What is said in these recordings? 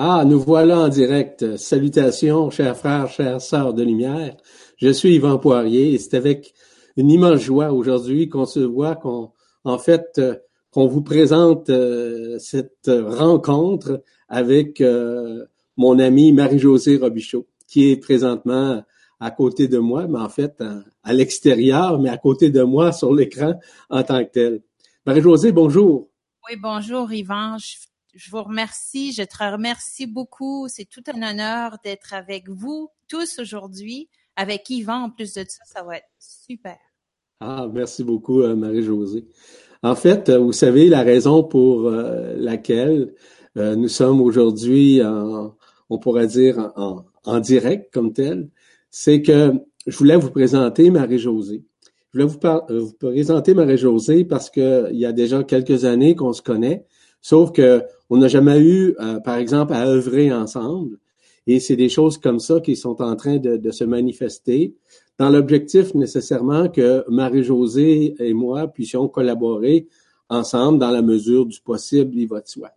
Ah, nous voilà en direct. Salutations, chers frères, chères sœurs de lumière. Je suis Yvan Poirier et c'est avec une immense joie aujourd'hui qu'on se voit, qu'on, en fait, euh, qu'on vous présente euh, cette rencontre avec euh, mon ami Marie-Josée Robichaud, qui est présentement à côté de moi, mais en fait à, l'extérieur, mais à côté de moi sur l'écran en tant que tel. Marie-Josée, bonjour. Oui, bonjour Yvan. Vous remercie. Je te remercie beaucoup. C'est tout un honneur d'être avec vous tous aujourd'hui. Avec Yvan, en plus de ça, ça va être super. Ah, merci beaucoup, Marie-Josée. En fait, vous savez la raison pour euh, laquelle euh, nous sommes aujourd'hui, on pourrait dire, en, en, direct comme tel, c'est que je voulais vous présenter Marie-Josée. Je voulais vous, euh, vous présenter Marie-Josée parce qu'il y a déjà quelques années qu'on se connaît, sauf que on n'a jamais eu, par exemple, à œuvrer ensemble. Et c'est des choses comme ça qui sont en train de, se manifester dans l'objectif nécessairement que Marie-Josée et moi puissions collaborer ensemble dans la mesure du possible, il va de soi.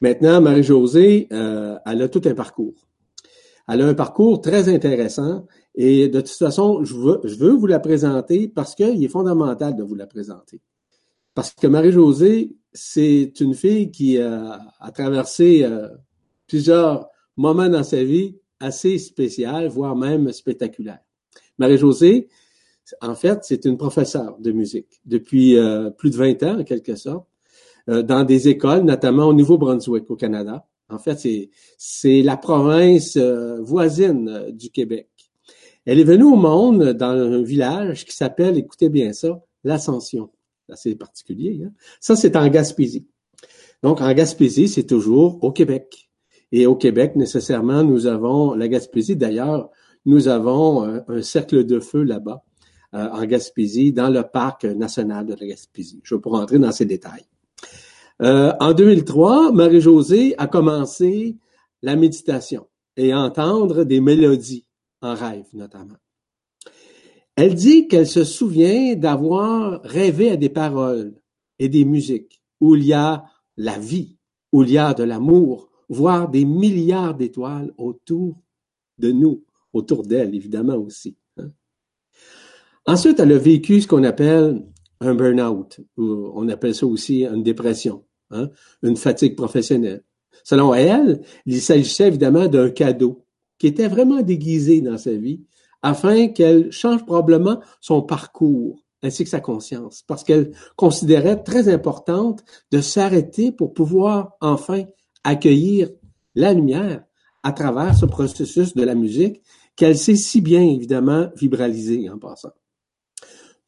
Maintenant, Marie-Josée, euh, elle a tout un parcours. Elle a un parcours très intéressant et de toute façon, je veux vous la présenter parce qu'il est fondamental de vous la présenter. Parce que Marie-Josée, c'est une fille qui a, traversé euh, plusieurs moments dans sa vie assez spéciaux, voire même spectaculaires. Marie-Josée, en fait, c'est une professeure de musique depuis euh, plus de 20 ans, en quelque sorte, euh, dans des écoles, notamment au Nouveau-Brunswick, au Canada. En fait, c'est la province euh, voisine du Québec. Elle est venue au monde dans un village qui s'appelle, écoutez bien ça, l'Ascension. C'est particulier. Hein? Ça, c'est en Gaspésie. Donc, en Gaspésie, c'est toujours au Québec. Et au Québec, nécessairement, nous avons la Gaspésie. D'ailleurs, nous avons un, cercle de feu là-bas, euh, en Gaspésie, dans le parc national de la Gaspésie. Je vais pas rentrer dans ces détails. Euh, en 2003, Marie-Josée a commencé la méditation et à entendre des mélodies en rêve notamment. Elle dit qu'elle se souvient d'avoir rêvé à des paroles et des musiques où il y a la vie, où il y a de l'amour, voire des milliards d'étoiles autour de nous autour d'elle, évidemment aussi. Hein. Ensuite, elle a vécu ce qu'on appelle un burn-out, ou on appelle ça aussi une dépression, hein, une fatigue professionnelle. Selon elle, il s'agissait évidemment d'un cadeau qui était vraiment déguisé dans sa vie afin qu'elle change probablement son parcours ainsi que sa conscience, parce qu'elle considérait très importante de s'arrêter pour pouvoir enfin accueillir la lumière à travers ce processus de la musique qu'elle sait si bien évidemment vibraliser en passant.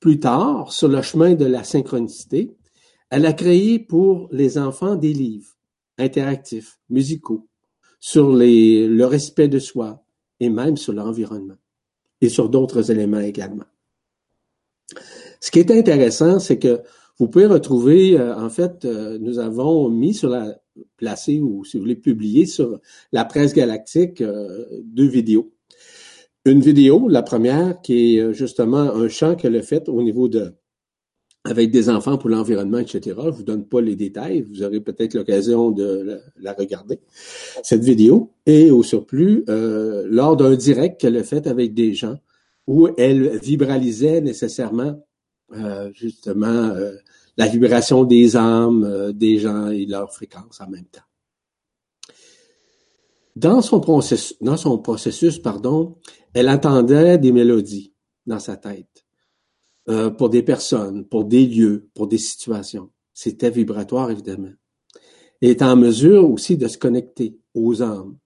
Plus tard, sur le chemin de la synchronicité, elle a créé pour les enfants des livres interactifs, musicaux, sur le respect de soi et même sur l'environnement et sur d'autres éléments également. Ce qui est intéressant, c'est que vous pouvez retrouver, euh, en fait, euh, nous avons mis sur la placé ou si vous voulez publier sur la presse galactique euh, deux vidéos une vidéo, la première, qui est euh, justement un chant qu'elle a fait au niveau de avec des enfants pour l'environnement, etc. Je vous donne pas les détails, vous aurez peut-être l'occasion de la, regarder, cette vidéo. Et au surplus, euh, lors d'un direct qu'elle a fait avec des gens, où elle vibralisait nécessairement euh, justement la vibration des âmes des gens et leur fréquence en même temps. Dans son processus, dans son processus pardon, elle entendait des mélodies dans sa tête euh, pour des personnes, pour des lieux, pour des situations. C'était vibratoire, évidemment. Elle est en mesure aussi de se connecter aux âmes.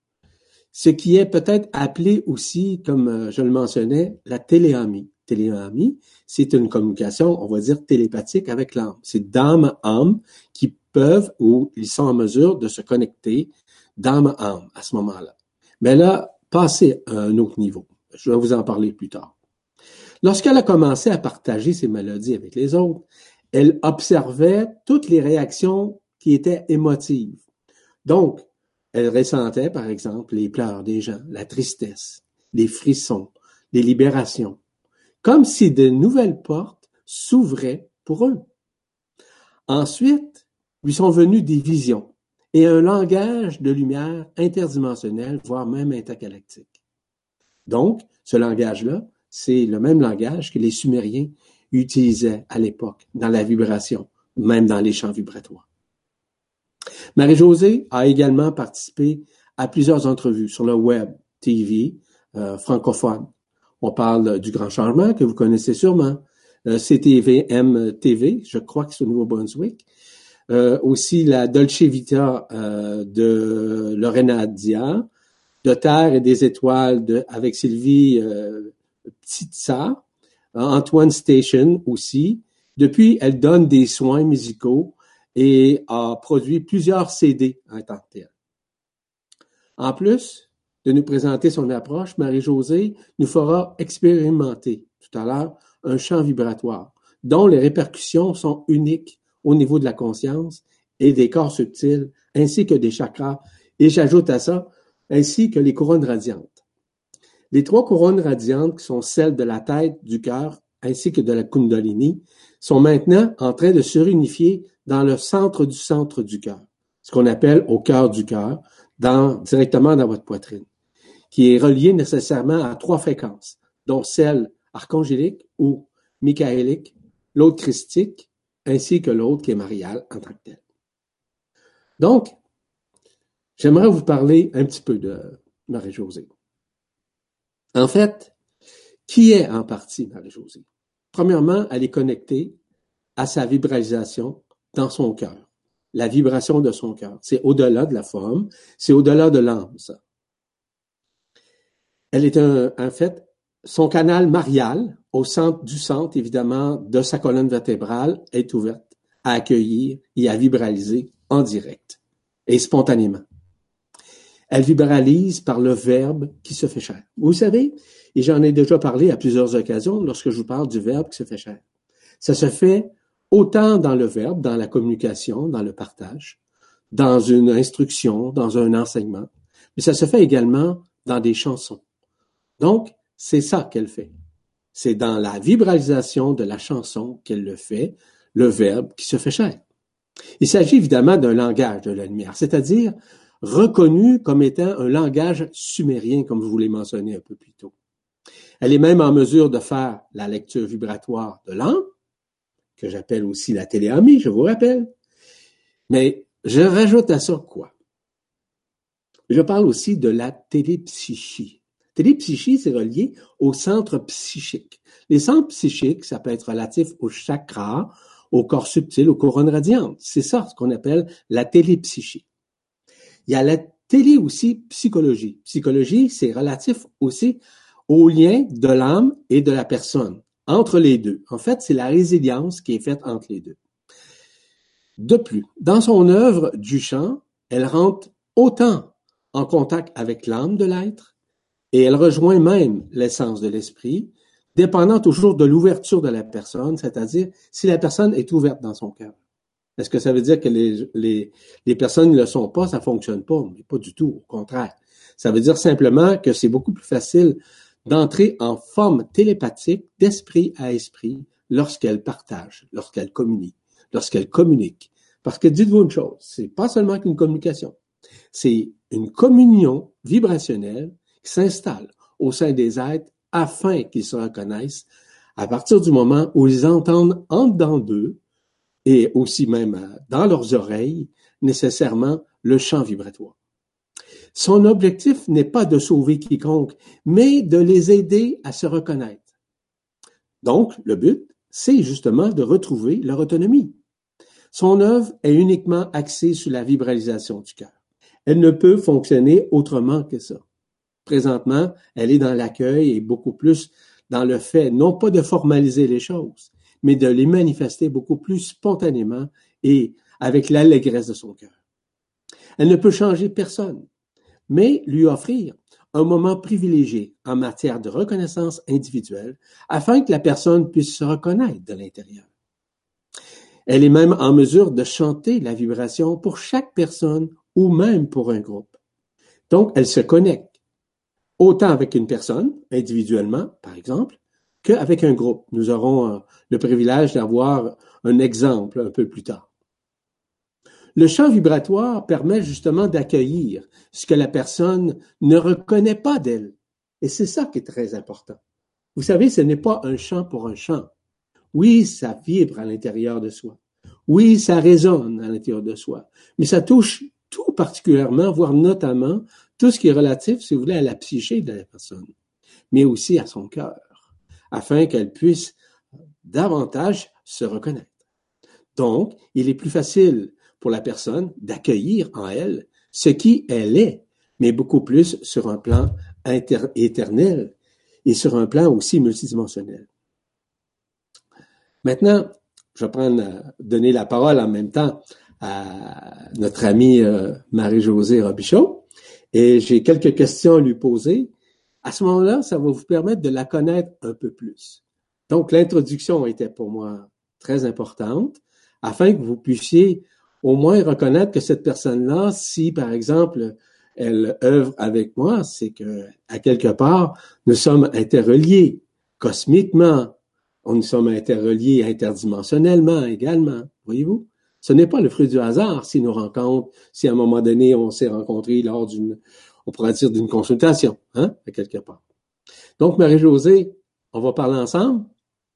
Ce qui est peut-être appelé aussi, comme euh, je le mentionnais, la téléamie. Téléamie, c'est une communication, on va dire, télépathique avec l'âme. C'est d'âme à âme qui peuvent ou ils sont en mesure de se connecter d'âme à âme à ce moment-là. Mais là, passer à un autre niveau. Je vais vous en parler plus tard. Lorsqu'elle a commencé à partager ses maladies avec les autres, elle observait toutes les réactions qui étaient émotives. Donc, elle ressentait, par exemple, les pleurs des gens, la tristesse, les frissons, les libérations, comme si de nouvelles portes s'ouvraient pour eux. Ensuite, lui sont venues des visions et un langage de lumière interdimensionnel, voire même intergalactique. Donc, ce langage-là, c'est le même langage que les Sumériens utilisaient à l'époque dans la vibration, même dans les champs vibratoires. Marie-Josée a également participé à plusieurs entrevues sur le web, TV, euh, francophone. On parle du Grand Changement que vous connaissez sûrement, euh, CTVM TV, je crois que c'est au Nouveau-Brunswick. Euh, aussi la Dolce Vita de Lorena Dia, de Terre et des étoiles avec Sylvie euh, Petitsa, Antoine Station aussi. Depuis, elle donne des soins musicaux et a produit plusieurs CD en tant que tel. En plus de nous présenter son approche, Marie-Josée nous fera expérimenter tout à l'heure un champ vibratoire dont les répercussions sont uniques au niveau de la conscience et des corps subtils, ainsi que des chakras, et j'ajoute à ça, ainsi que les couronnes radiantes. Les trois couronnes radiantes, qui sont celles de la tête, du cœur, ainsi que de la Kundalini, sont maintenant en train de se réunifier dans le centre du centre du cœur, ce qu'on appelle au cœur du cœur, dans, directement dans votre poitrine, qui est relié nécessairement à trois fréquences, dont celle archangélique ou michaélique, l'autre christique, ainsi que l'autre qui est mariale en tant que tel. Donc, j'aimerais vous parler un petit peu de Marie-Josée. En fait, qui est en partie Marie-Josée? Premièrement, elle est connectée à sa vibration dans son cœur. La vibration de son cœur. C'est au-delà de la forme, c'est au-delà de l'âme, ça. Elle est un, en fait son canal marial, au centre du centre, évidemment, de sa colonne vertébrale, est ouverte à accueillir et à vibraliser en direct et spontanément. Elle vibralise par le verbe qui se fait chair. Vous savez, et j'en ai déjà parlé à plusieurs occasions lorsque je vous parle du verbe qui se fait chair. Ça se fait autant dans le verbe, dans la communication, dans le partage, dans une instruction, dans un enseignement, mais ça se fait également dans des chansons. Donc, c'est ça qu'elle fait. C'est dans la vibralisation de la chanson qu'elle le fait, le verbe qui se fait chair. Il s'agit évidemment d'un langage de la lumière, c'est-à-dire reconnu comme étant un langage sumérien, comme vous l'ai mentionné un peu plus tôt. Elle est même en mesure de faire la lecture vibratoire de l'âme, que j'appelle aussi la téléamie, je vous rappelle. Mais je rajoute à ça quoi? Je parle aussi de la télépsychie. Télépsychie, c'est relié au centre psychique. Les centres psychiques, ça peut être relatif au chakra, au corps subtil, aux couronnes radiantes. C'est ça ce qu'on appelle la télépsychie. Il y a la télé aussi psychologie. Psychologie, c'est relatif aussi au lien de l'âme et de la personne, entre les deux. En fait, c'est la résilience qui est faite entre les deux. De plus, dans son œuvre du chant, elle rentre autant en contact avec l'âme de l'être et elle rejoint même l'essence de l'esprit, dépendant toujours de l'ouverture de la personne, c'est-à-dire si la personne est ouverte dans son cœur. Est-ce que ça veut dire que les, les, les personnes ne le sont pas, ça fonctionne pas? Mais pas du tout, au contraire. Ça veut dire simplement que c'est beaucoup plus facile d'entrer en forme télépathique d'esprit à esprit lorsqu'elle partage, lorsqu'elle communique, lorsqu'elle communique. Parce que dites-vous une chose, c'est pas seulement qu'une communication, c'est une communion vibrationnelle s'installent au sein des êtres afin qu'ils se reconnaissent à partir du moment où ils entendent en dedans d'eux et aussi même euh, dans leurs oreilles nécessairement le chant vibratoire. Son objectif n'est pas de sauver quiconque, mais de les aider à se reconnaître. Donc, le but, c'est justement de retrouver leur autonomie. Son œuvre est uniquement axée sur la vibralisation du cœur. Elle ne peut fonctionner autrement que ça. Présentement, elle est dans l'accueil et beaucoup plus dans le fait, non pas de formaliser les choses, mais de les manifester beaucoup plus spontanément et avec l'allégresse de son cœur. Elle ne peut changer personne, mais lui offrir un moment privilégié en matière de reconnaissance individuelle afin que la personne puisse se reconnaître de l'intérieur. Elle est même en mesure de chanter la vibration pour chaque personne ou même pour un groupe. Donc, elle se connecte autant avec une personne, individuellement, par exemple, qu'avec un groupe. Nous aurons euh, le privilège d'avoir un exemple un peu plus tard. Le champ vibratoire permet justement d'accueillir ce que la personne ne reconnaît pas d'elle. Et c'est ça qui est très important. Vous savez, ce n'est pas un chant pour un chant. Oui, ça vibre à l'intérieur de soi. Oui, ça résonne à l'intérieur de soi. Mais ça touche tout particulièrement, voire notamment, tout ce qui est relatif, si vous voulez, à la psyché de la personne, mais aussi à son cœur, afin qu'elle puisse davantage se reconnaître. Donc, il est plus facile pour la personne d'accueillir en elle ce qui elle est, mais beaucoup plus sur un plan éternel et sur un plan aussi multidimensionnel. Maintenant, je vais euh, donner la parole en même temps à notre amie euh, Marie-Josée Robichaud et j'ai quelques questions à lui poser. À ce moment-là, ça va vous permettre de la connaître un peu plus. Donc, l'introduction était pour moi très importante afin que vous puissiez au moins reconnaître que cette personne-là, si par exemple elle œuvre avec moi, c'est que à quelque part nous sommes interreliés cosmiquement, nous sommes interreliés interdimensionnellement également, voyez-vous? Ce n'est pas le fruit du hasard si nous rencontrons, si à un moment donné on s'est rencontrés lors d'une, on pourrait dire d'une consultation, hein, à quelque part. Donc Marie-Josée, on va parler ensemble?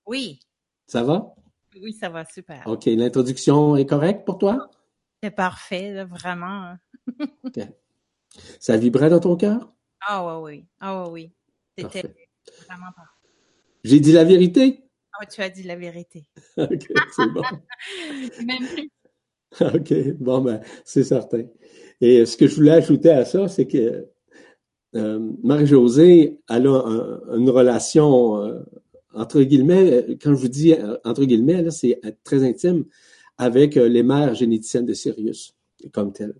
Oui. Ça va? Oui, ça va super. OK. L'introduction est correcte pour toi? C'est parfait, vraiment. OK. Ça vibrait dans ton cœur? Ah oui, oui. Ah oui. C'était vraiment parfait. J'ai dit la vérité? Ah, tu as dit la vérité. OK, c'est bon. Même plus. OK, bon, ben, c'est certain. Et ce que je voulais ajouter à ça, c'est que euh, Marie-Josée, elle a une relation, euh, entre guillemets, quand je vous dis entre guillemets, c'est très intime, avec les mères généticiennes de Sirius, comme telles.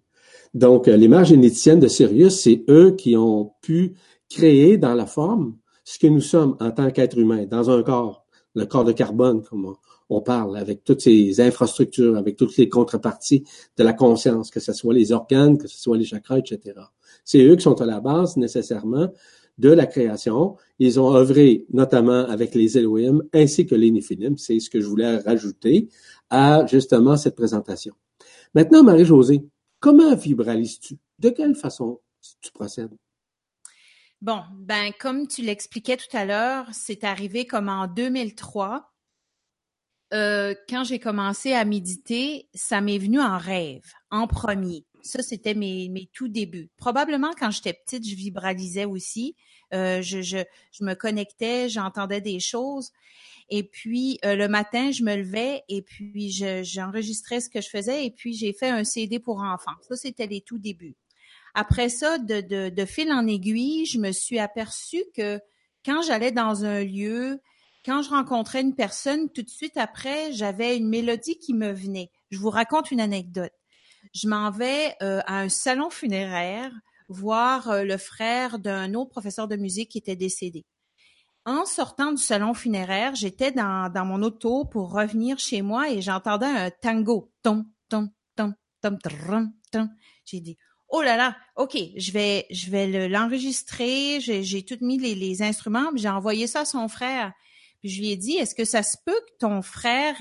Donc, les mères généticiennes de Sirius, c'est eux qui ont pu créer dans la forme ce que nous sommes en tant qu'êtres humains, dans un corps le corps de carbone, comme on, parle, avec toutes ces infrastructures, avec toutes les contreparties de la conscience, que ce soit les organes, que ce soit les chakras, etc. C'est eux qui sont à la base nécessairement de la création. Ils ont œuvré notamment avec les Elohim ainsi que les Néphilim. C'est ce que je voulais rajouter à justement cette présentation. Maintenant, Marie-Josée, comment vibralises-tu? De quelle façon tu procèdes? Bon, ben comme tu l'expliquais tout à l'heure, c'est arrivé comme en 2003. Euh, quand j'ai commencé à méditer, ça m'est venu en rêve, en premier. Ça, c'était mes, mes tout débuts. Probablement quand j'étais petite, je vibralisais aussi. Euh, je, je, je, me connectais, j'entendais des choses. Et puis euh, le matin, je me levais et puis j'enregistrais ce que je faisais et puis j'ai fait un CD pour enfants. Ça, c'était les tout débuts. Après ça, de, de, fil en aiguille, je me suis aperçue que quand j'allais dans un lieu, quand je rencontrais une personne, tout de suite après, j'avais une mélodie qui me venait. Je vous raconte une anecdote. Je m'en vais euh, à un salon funéraire voir euh, le frère d'un autre professeur de musique qui était décédé. En sortant du salon funéraire, j'étais dans, mon auto pour revenir chez moi et j'entendais un tango. Tom, tom, tom, tom, tom. J'ai dit, oh là là, ok, je vais, je vais l'enregistrer. j'ai, tout mis les, instruments, j'ai envoyé ça à son frère. Puis je lui ai dit, est-ce que ça se peut que ton frère,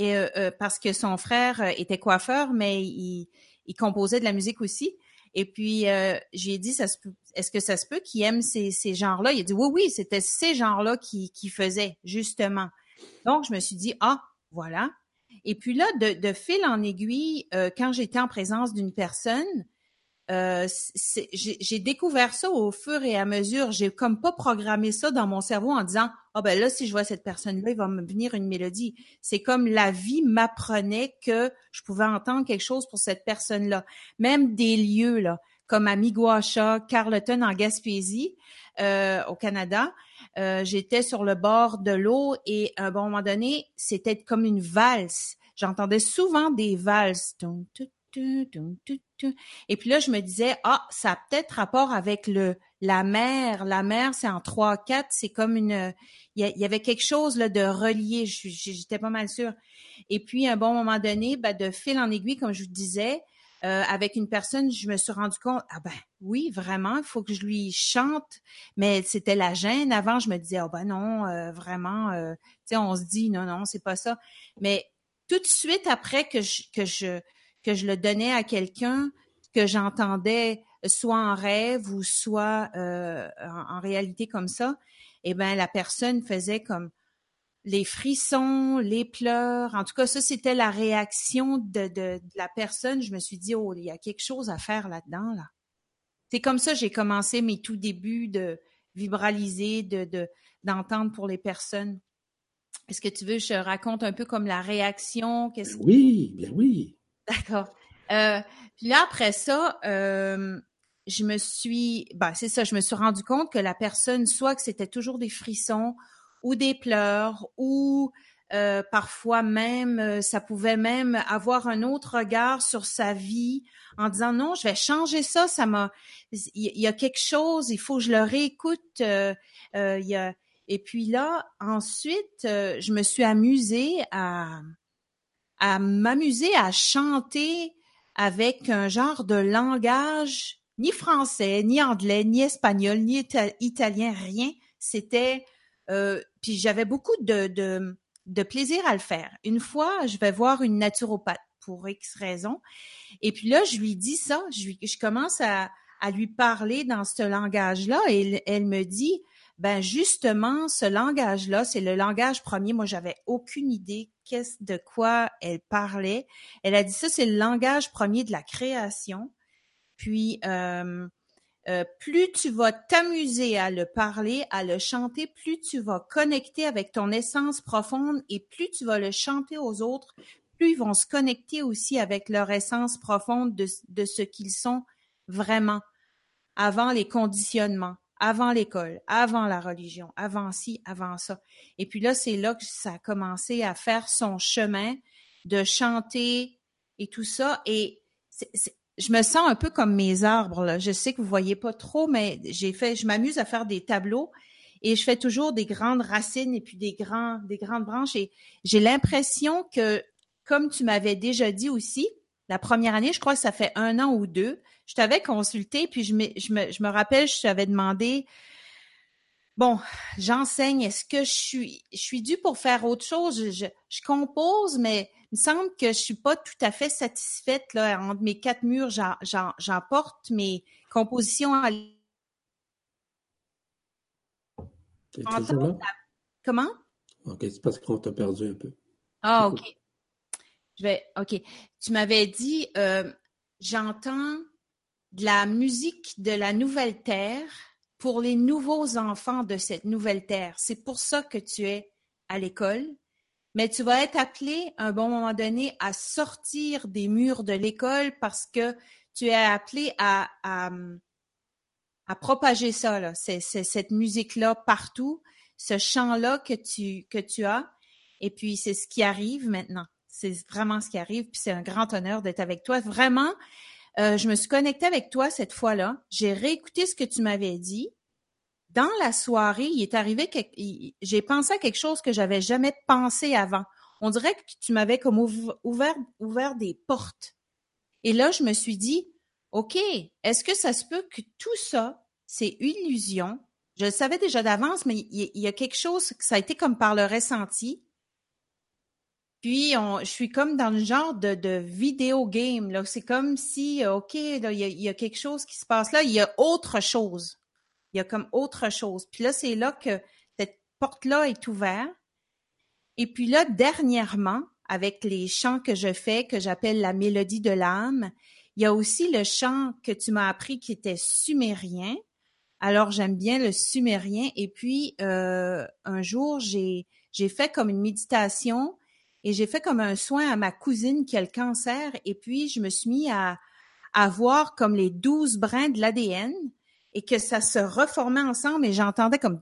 euh, euh, parce que son frère euh, était coiffeur, mais il, il composait de la musique aussi. Et puis j'ai dit, est-ce que ça se peut qu'il aime ces, ces genres-là? Il a dit oui, oui, c'était ces genres-là qui, qui faisait justement. Donc je me suis dit ah voilà. Et puis là, de fil en aiguille, quand j'étais en présence d'une personne, euh, j'ai découvert ça au fur et à mesure. J'ai comme pas programmé ça dans mon cerveau en disant ah ben là si je vois cette personne-là, il va me venir une mélodie. C'est comme la vie m'apprenait que je pouvais entendre quelque chose pour cette personne-là. Même des lieux là, comme à Miguacha, Carleton en Gaspésie, euh, au Canada. Euh, j'étais sur le bord de l'eau et à un bon moment donné, c'était comme une valse. J'entendais souvent des valses. Et puis là, je me disais, ah, ça a peut-être rapport avec le la mer. La mer, c'est en 3-4, c'est comme une... Il y, avait quelque chose là, de relié, j'étais pas mal sûre. Et puis, un bon moment donné, ben, de fil en aiguille, comme je vous disais, euh, avec une personne, je me suis rendu compte, ah ben oui, vraiment, il faut que je lui chante. Mais c'était la gêne. Avant, je me disais, oh ben non, euh, vraiment, euh, tu sais, on se dit, non, non, c'est pas ça. Mais tout de suite après que je, que je, que je le donnais à quelqu'un que j'entendais soit en rêve ou soit euh, en, réalité comme ça, eh ben la personne faisait comme les frissons, les pleurs. En tout cas, ça c'était la réaction de, de, la personne. Je me suis dit oh il y a quelque chose à faire là-dedans là. C'est comme ça j'ai commencé mes tout débuts de vibraliser, de d'entendre pour les personnes. Est-ce que tu veux que je raconte un peu comme la réaction? Ben oui, bien oui. D'accord. Euh, puis là, après ça, euh, je me suis, ben, c'est ça, je me suis rendu compte que la personne, soit que c'était toujours des frissons ou des pleurs ou euh, parfois même, euh, ça pouvait même avoir un autre regard sur sa vie en disant non, je vais changer ça, ça m'a, il y, a quelque chose, il faut que je le réécoute. Euh, il y a, et puis là, ensuite, je me suis amusée à, à m'amuser à chanter avec un genre de langage ni français, ni anglais, ni espagnol, ni italien, rien. C'était euh, puis j'avais beaucoup de, de, plaisir à le faire. Une fois, je vais voir une naturopathe pour X raisons. Et puis là, je lui dis ça, je, commence à, à lui parler dans ce langage-là et elle, me dit, ben justement, ce langage-là, c'est le langage premier. Moi, j'avais aucune idée de quoi elle parlait. Elle a dit ça, c'est le langage premier de la création. Puis euh, euh, plus tu vas t'amuser à le parler, à le chanter, plus tu vas connecter avec ton essence profonde et plus tu vas le chanter aux autres, plus ils vont se connecter aussi avec leur essence profonde de, de ce qu'ils sont vraiment avant les conditionnements, avant l'école, avant la religion, avant ci, avant ça. Et puis là, c'est là que ça a commencé à faire son chemin de chanter et tout ça. Et je me sens un peu comme mes arbres. Je sais que vous voyez pas trop, mais j'ai fait, je m'amuse à faire des tableaux et je fais toujours des grandes racines et puis des grands, des grandes branches. Et j'ai l'impression que, comme tu m'avais déjà dit aussi, la première année, je crois que ça fait un an ou deux, je t'avais consulté puis je me, je me, je me rappelle, je t'avais demandé. Bon, j'enseigne. Est-ce que je suis, je suis due pour faire autre chose? Je, je compose, mais il me semble que je suis pas tout à fait satisfaite là entre mes quatre murs. J'emporte mes compositions à Comment? OK, c'est parce qu'on t'a perdu un peu. Ah, OK. Je vais. OK. Tu m'avais dit euh, j'entends de la musique de la nouvelle terre pour les nouveaux enfants de cette nouvelle terre. C'est pour ça que tu es à l'école mais tu vas être appelé à un bon moment donné à sortir des murs de l'école parce que tu es appelé à, à, à propager ça, là, c'est, cette musique-là partout, ce chant-là que tu, que tu as. Et puis, c'est ce qui arrive maintenant. C'est vraiment ce qui arrive. Puis, c'est un grand honneur d'être avec toi. Vraiment, euh, je me suis connectée avec toi cette fois-là. J'ai réécouté ce que tu m'avais dit dans la soirée, il est arrivé que j'ai pensé à quelque chose que j'avais jamais pensé avant. On dirait que tu m'avais comme ouvert, ouvert des portes. Et là, je me suis dit, OK, est-ce que ça se peut que tout ça, c'est illusion? Je le savais déjà d'avance, mais il, y a quelque chose, ça a été comme par le ressenti. Puis, on, je suis comme dans le genre de, de vidéo game. Là. C'est comme si, OK, là, il, y a, quelque chose qui se passe là. Il y a autre chose. Il y a comme autre chose. Puis là, c'est là que cette porte-là est ouverte. Et puis là, dernièrement, avec les chants que je fais, que j'appelle la mélodie de l'âme, il y a aussi le chant que tu m'as appris qui était sumérien. Alors j'aime bien le sumérien. Et puis euh, un jour, j'ai j'ai fait comme une méditation et j'ai fait comme un soin à ma cousine qui a le cancer. Et puis je me suis mis à voir comme les douze brins de l'ADN et que ça se reformait ensemble et j'entendais comme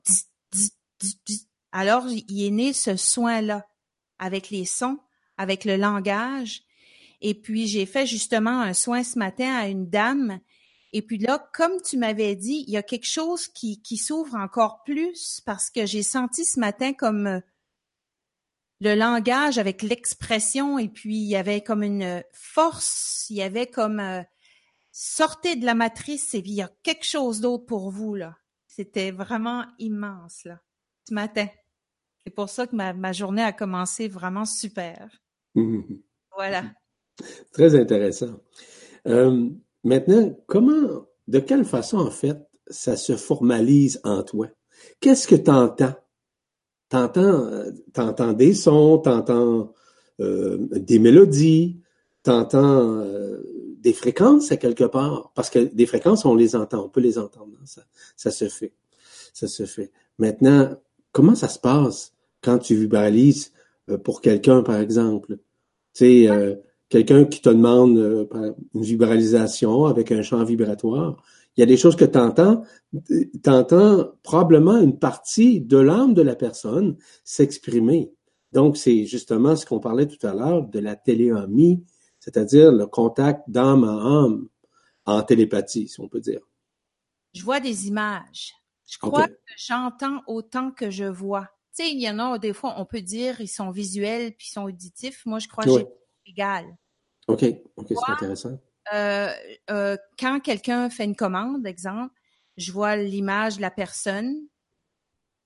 alors il est né ce soin-là avec les sons, avec le langage. Et puis j'ai fait justement un soin ce matin à une dame. Et puis là, comme tu m'avais dit, il y a quelque chose qui, qui s'ouvre encore plus parce que j'ai senti ce matin comme euh, le langage avec l'expression et puis il y avait comme une force, il y avait comme euh, sortez de la matrice et il y a quelque chose d'autre pour vous, là. C'était vraiment immense, là, ce matin. C'est pour ça que ma, ma journée a commencé vraiment super. Voilà. Très intéressant. Euh, maintenant, comment, de quelle façon, en fait, ça se formalise en toi? Qu'est-ce que tu entends? T'entends, t'entends des sons, t'entends euh, des mélodies, t'entends euh, des fréquences à quelque part, parce que des fréquences, on les entend, on peut les entendre, hein, ça, ça se fait, ça se fait. Maintenant, comment ça se passe quand tu vibralises euh, pour quelqu'un, par exemple? Tu sais, euh, quelqu'un qui te demande euh, une vibralisation avec un champ vibratoire, il y a des choses que tu entends, tu entends probablement une partie de l'âme de la personne s'exprimer. Donc, c'est justement ce qu'on parlait tout à l'heure de la téléomie, c'est-à-dire le contact d'âme à âme en télépathie, si on peut dire. Je vois des images. Je crois que j'entends autant que je vois. Tu sais, il y en a des fois, on peut dire ils sont visuels puis ils sont auditifs. Moi, je crois que j'ai égal. OK, OK, c'est intéressant. Euh, euh, quand quelqu'un fait une commande, exemple, je vois l'image de la personne.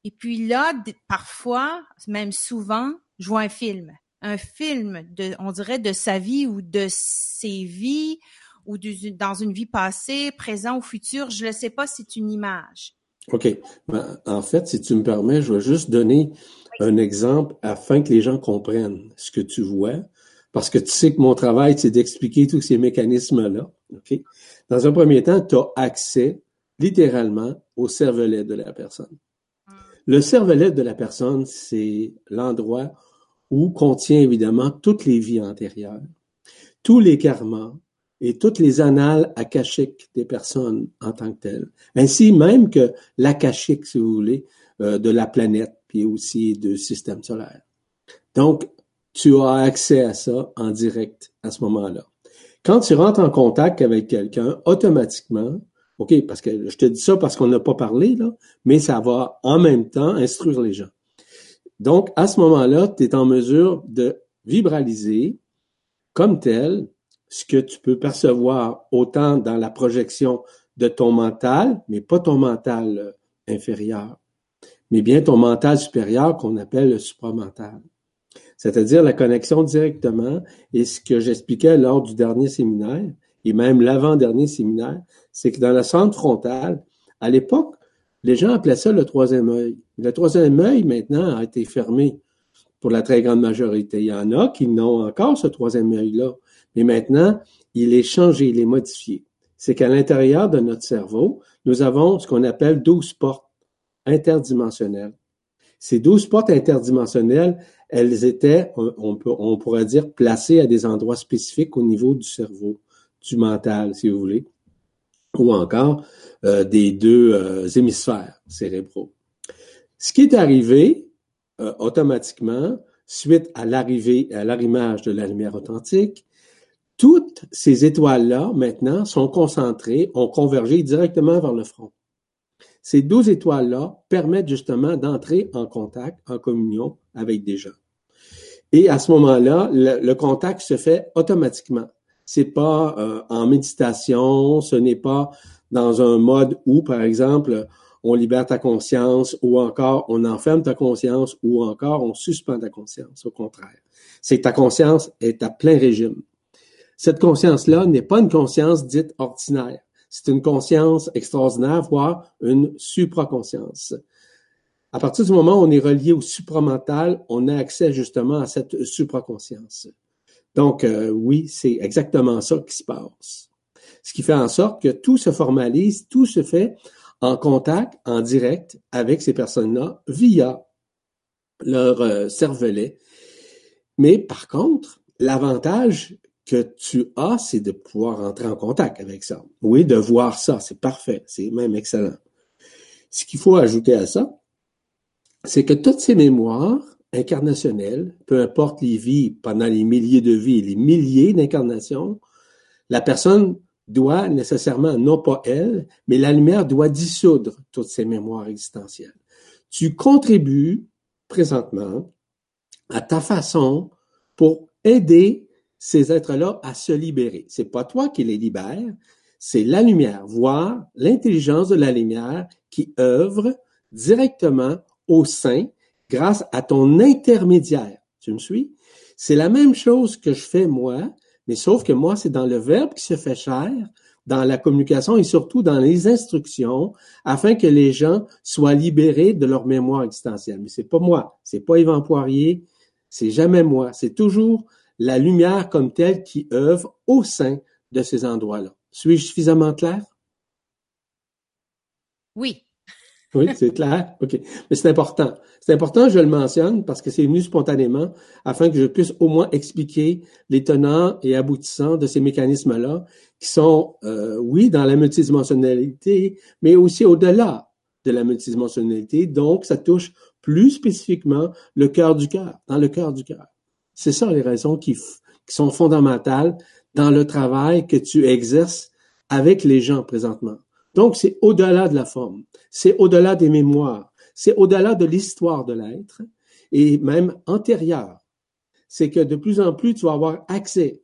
Et puis là, parfois, même souvent, je vois un film. Un film de, on dirait, de sa vie ou de ses vies ou dans une vie passée, présent ou futur. Je ne sais pas, c'est une image. OK. Ben, en fait, si tu me permets, je vais juste donner un exemple afin que les gens comprennent ce que tu vois parce que tu sais que mon travail, c'est d'expliquer tous ces mécanismes-là. OK? Dans un premier temps, tu as accès littéralement au cervelet de la personne. Le cervelet de la personne, c'est l'endroit où contient évidemment toutes les vies antérieures, tous les karmas et toutes les annales akashiques des personnes en tant que telles, ainsi même que l'akashique, si vous voulez, euh, de la planète, puis aussi du système solaire. Donc, tu as accès à ça en direct à ce moment-là. Quand tu rentres en contact avec quelqu'un, automatiquement, OK, parce que je te dis ça parce qu'on n'a pas parlé, là, mais ça va en même temps instruire les gens. Donc, à ce moment-là, tu es en mesure de vibraliser comme tel ce que tu peux percevoir autant dans la projection de ton mental, mais pas ton mental euh, inférieur, mais bien ton mental supérieur qu'on appelle le supramental c'est-à-dire la connexion directement. Et ce que j'expliquais lors du dernier séminaire, et même l'avant-dernier séminaire, c'est que dans la centre frontale, à l'époque, les gens appelaient ça le troisième œil. Le troisième œil, maintenant, a été fermé pour la très grande majorité. Il y en a qui n'ont encore ce troisième œil-là. Mais maintenant, il est changé, il est modifié. C'est qu'à l'intérieur de notre cerveau, nous avons ce qu'on appelle 12 portes interdimensionnelles. Ces 12 portes interdimensionnelles, elles étaient, on, pourrait dire, placées à des endroits spécifiques au niveau du cerveau, du mental, si vous voulez, ou encore euh, des deux euh, hémisphères cérébraux. Ce qui est arrivé euh, automatiquement, suite à l'arrivée, à l'arrimage de la lumière authentique, toutes ces étoiles-là, maintenant, sont concentrées, ont convergé directement vers le front. Ces douze étoiles-là permettent justement d'entrer en contact, en communion avec des gens. Et à ce moment-là, le, contact se fait automatiquement. C'est pas euh, en méditation, ce n'est pas dans un mode où, par exemple, on libère ta conscience ou encore on enferme ta conscience ou encore on suspend ta conscience. Au contraire, c'est que ta conscience est à plein régime. Cette conscience-là n'est pas une conscience dite ordinaire. C'est une conscience extraordinaire, voire une supraconscience. À partir du moment où on est relié au supramental, on a accès justement à cette supraconscience. Donc, euh, oui, c'est exactement ça qui se passe. Ce qui fait en sorte que tout se formalise, tout se fait en contact, en direct avec ces personnes-là via leur euh, cervelet. Mais par contre, l'avantage que tu as, c'est de pouvoir entrer en contact avec ça. Oui, de voir ça, c'est parfait, c'est même excellent. Ce qu'il faut ajouter à ça, c'est que toutes ces mémoires incarnationnelles, peu importe les vies, pendant les milliers de vies, les milliers d'incarnations, la personne doit nécessairement, non pas elle, mais la lumière doit dissoudre toutes ces mémoires existentielles. Tu contribues présentement à ta façon pour aider ces êtres-là à se libérer. C'est pas toi qui les libère, c'est la lumière, voire l'intelligence de la lumière qui œuvre directement au sein grâce à ton intermédiaire. Tu me suis? C'est la même chose que je fais moi, Mais sauf que moi, c'est dans le verbe qui se fait chair, dans la communication et surtout dans les instructions, afin que les gens soient libérés de leur mémoire existentielle. Mais c'est pas moi, c'est pas Yvan Poirier, c'est jamais moi, c'est toujours la lumière comme telle qui œuvre au sein de ces endroits-là. Suis-je suffisamment clair? Oui. Oui, c'est clair. OK. Mais c'est important. C'est important, je le mentionne, parce que c'est venu spontanément, afin que je puisse au moins expliquer les tenants et aboutissants de ces mécanismes-là, qui sont, euh, oui, dans la multidimensionnalité, mais aussi au-delà de la multidimensionnalité. Donc, ça touche plus spécifiquement le cœur du cœur, dans le cœur du cœur. C'est ça les raisons qui, qui sont fondamentales dans le travail que tu exerces avec les gens présentement. Donc, c'est au-delà de la forme, c'est au-delà des mémoires, c'est au-delà de l'histoire de l'être et même antérieur. C'est que de plus en plus, tu vas avoir accès.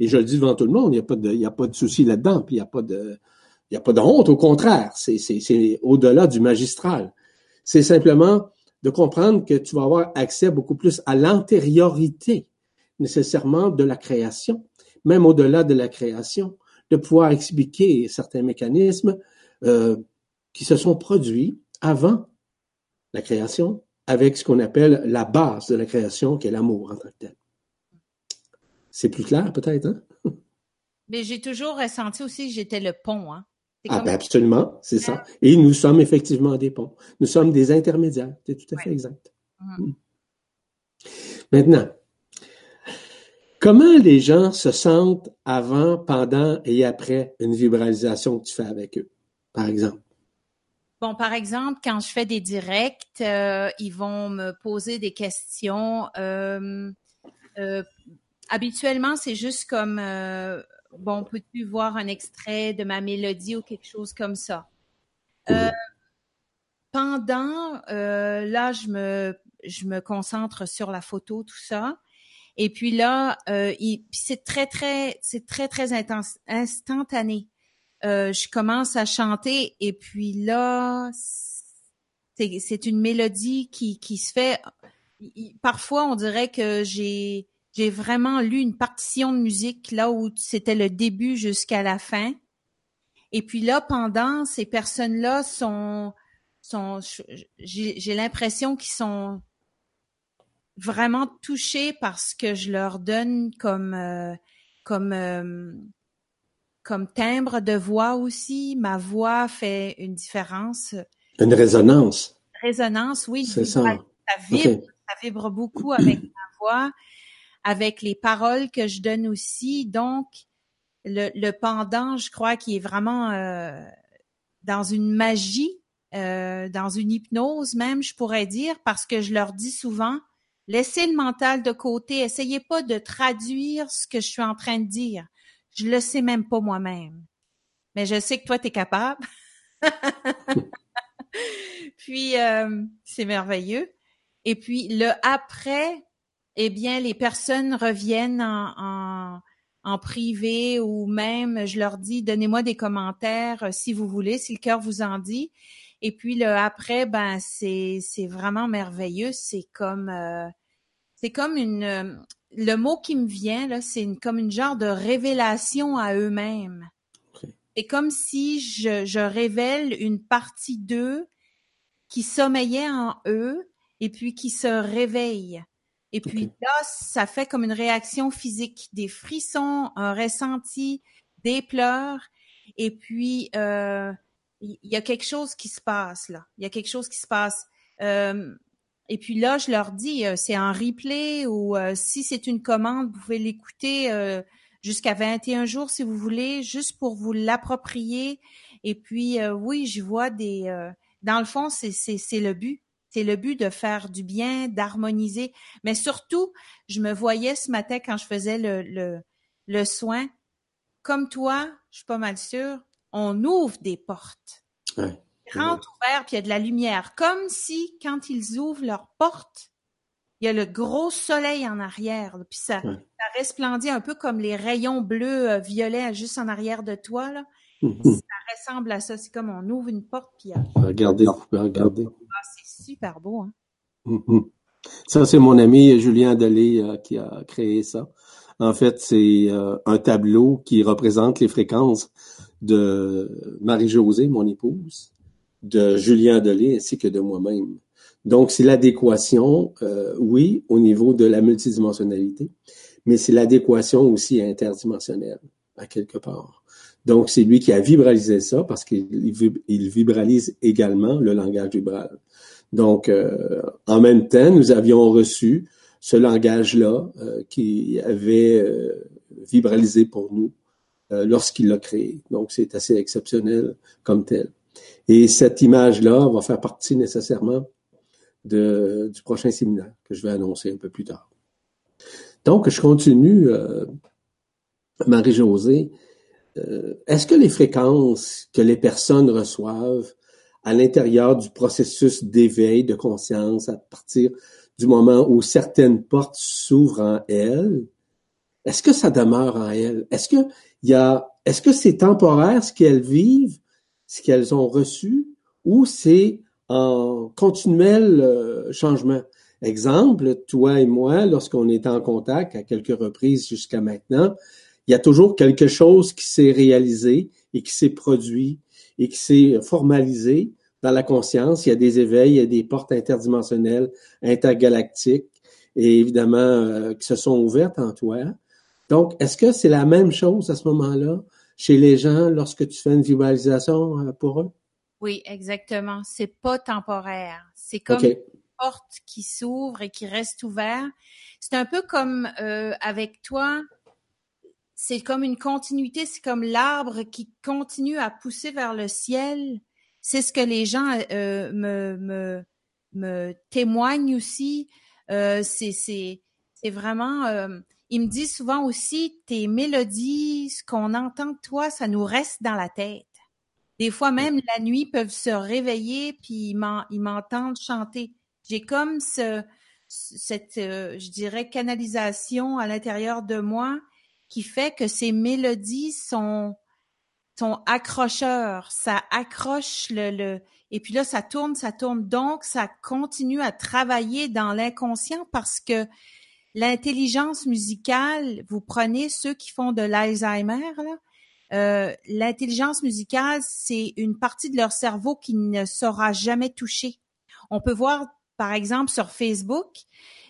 Et je le dis devant tout le monde, il n'y a pas de, il de souci là-dedans, puis il n'y a pas de, il a pas de honte, au contraire, c'est, c'est, c'est au-delà du magistral. C'est simplement de comprendre que tu vas avoir accès beaucoup plus à l'antériorité nécessairement de la création, même au-delà de la création de pouvoir expliquer certains mécanismes euh, qui se sont produits avant la création avec ce qu'on appelle la base de la création, qui est l'amour en tant que tel. C'est plus clair peut-être, hein? Mais j'ai toujours ressenti aussi que j'étais le pont, hein? Ah ben absolument, c'est ça. Et nous sommes effectivement des ponts. Nous sommes des intermédiaires. C'est tout à fait exact. Mm. Maintenant, Comment les gens se sentent avant, pendant et après une vibralisation que tu fais avec eux, par exemple? Bon, par exemple, quand je fais des directs, euh, ils vont me poser des questions. Euh, euh, habituellement, c'est juste comme, bon, peux-tu voir un extrait de ma mélodie ou quelque chose comme ça? pendant, là, je me, je me concentre sur la photo, tout ça. Et puis là, euh, c'est très très c'est très très intense, instantané. Euh, je commence à chanter et puis là, c'est une mélodie qui qui se fait. Parfois, on dirait que j'ai j'ai vraiment lu une partition de musique là où c'était le début jusqu'à la fin. Et puis là, pendant ces personnes-là sont sont j'ai l'impression qu'ils sont vraiment touchée parce que je leur donne comme euh, comme euh, comme timbre de voix aussi. Ma voix fait une différence. Une résonance. Résonance, oui. C'est ça. Ça, vibre, ça vibre beaucoup avec ma voix, avec les paroles que je donne aussi. Donc, le, le pendant, je crois, qui est vraiment euh, dans une magie, dans une hypnose même, je pourrais dire, parce que je leur dis souvent, Laissez le mental de côté. Essayez pas de traduire ce que je suis en train de dire. Je le sais même pas moi-même. Mais je sais que toi, tu es capable. puis, euh, c'est merveilleux. Et puis, le après, eh bien, les personnes reviennent en, en, en privé ou même, je leur dis, donnez-moi des commentaires euh, si vous voulez, si le cœur vous en dit. Et puis le après, ben c'est c'est vraiment merveilleux. C'est comme euh, c'est comme une euh, le mot qui me vient là, c'est comme une genre de révélation à eux-mêmes. C'est comme si je, je révèle une partie d'eux qui sommeillait en eux et puis qui se réveille. Et puis là, ça fait comme une réaction physique, des frissons, un ressenti, des pleurs. Et puis, euh, il y, a quelque chose qui se passe là. Il y a quelque chose qui se passe. Euh, et puis là, je leur dis, euh, c'est en replay ou euh, si c'est une commande, vous pouvez l'écouter jusqu'à 21 jours si vous voulez, juste pour vous l'approprier. Et puis, oui, je vois des... dans le fond, c'est le but. C'est le but de faire du bien, d'harmoniser. Mais surtout, je me voyais ce matin quand je faisais le, le, le soin. Comme toi, je suis pas mal sûre, on ouvre des portes. Ouais. Grand ouvert, puis il y a de la lumière. Comme si, quand ils ouvrent leur porte, il y a le gros soleil en arrière. puis ça, ça resplendit un peu comme les rayons bleus, euh, violets juste en arrière de toi. Là. Mhm. Ça ressemble à ça. C'est comme on ouvre une porte, puis... Regardez, regardez. Ah, c'est super beau. Hein? Mhm. Ça, c'est mon ami Julien Delay euh, qui a créé ça. En fait, c'est euh, un tableau qui représente les fréquences de Marie-Josée, mon épouse, de Julien Delay ainsi que de moi-même. Donc, c'est l'adéquation, euh, oui, au niveau de la multidimensionnalité, mais c'est l'adéquation aussi interdimensionnelle, à quelque part. Donc, c'est lui qui a vibralisé ça parce qu'il il vibralise également le langage vibral. Donc, euh, en même temps, nous avions reçu ce langage-là euh, qui avait euh, vibralisé pour nous lorsqu'il l'a créé. Donc, c'est assez exceptionnel comme tel. Et cette image-là va faire partie nécessairement du prochain séminaire que je vais annoncer un peu plus tard. Donc, je continue, Marie-Josée. Est-ce que les fréquences que les personnes reçoivent à l'intérieur du processus d'éveil de conscience à partir du moment où certaines portes s'ouvrent en elles, est-ce que ça demeure en elles? Est-ce que il y a, est-ce que c'est temporaire ce qu'elles vivent, ce qu'elles ont reçu, ou c'est en continuel euh, changement? Exemple, toi et moi, lorsqu'on est en contact à quelques reprises jusqu'à maintenant, il y a toujours quelque chose qui s'est réalisé et qui s'est produit et qui s'est formalisé dans la conscience. Il y a des éveils, il y a des portes interdimensionnelles, intergalactiques, et évidemment euh, qui se sont ouvertes en toi. Donc, est-ce que c'est la même chose à ce moment-là chez les gens lorsque tu fais une visualisation euh, pour eux? Oui, exactement. C'est pas temporaire. C'est comme une porte qui s'ouvre et qui reste ouverte. C'est un peu comme euh, avec toi, c'est comme une continuité, c'est comme l'arbre qui continue à pousser vers le ciel. C'est ce que les gens euh, me, me, me, témoignent aussi. Euh, c'est vraiment... Euh, ils me disent souvent aussi, tes mélodies, ce qu'on entend de toi, ça nous reste dans la tête. Des fois même, la nuit, ils peuvent se réveiller puis ils m'entendent chanter. J'ai comme ce, cette, je dirais, canalisation à l'intérieur de moi qui fait que ces mélodies sont sont accrocheurs, ça accroche le, le et puis là ça tourne, ça tourne donc ça continue à travailler dans l'inconscient parce que l'intelligence musicale, vous prenez ceux qui font de l'Alzheimer euh, l'intelligence musicale, c'est une partie de leur cerveau qui ne sera jamais touchée. On peut voir, par exemple, sur Facebook,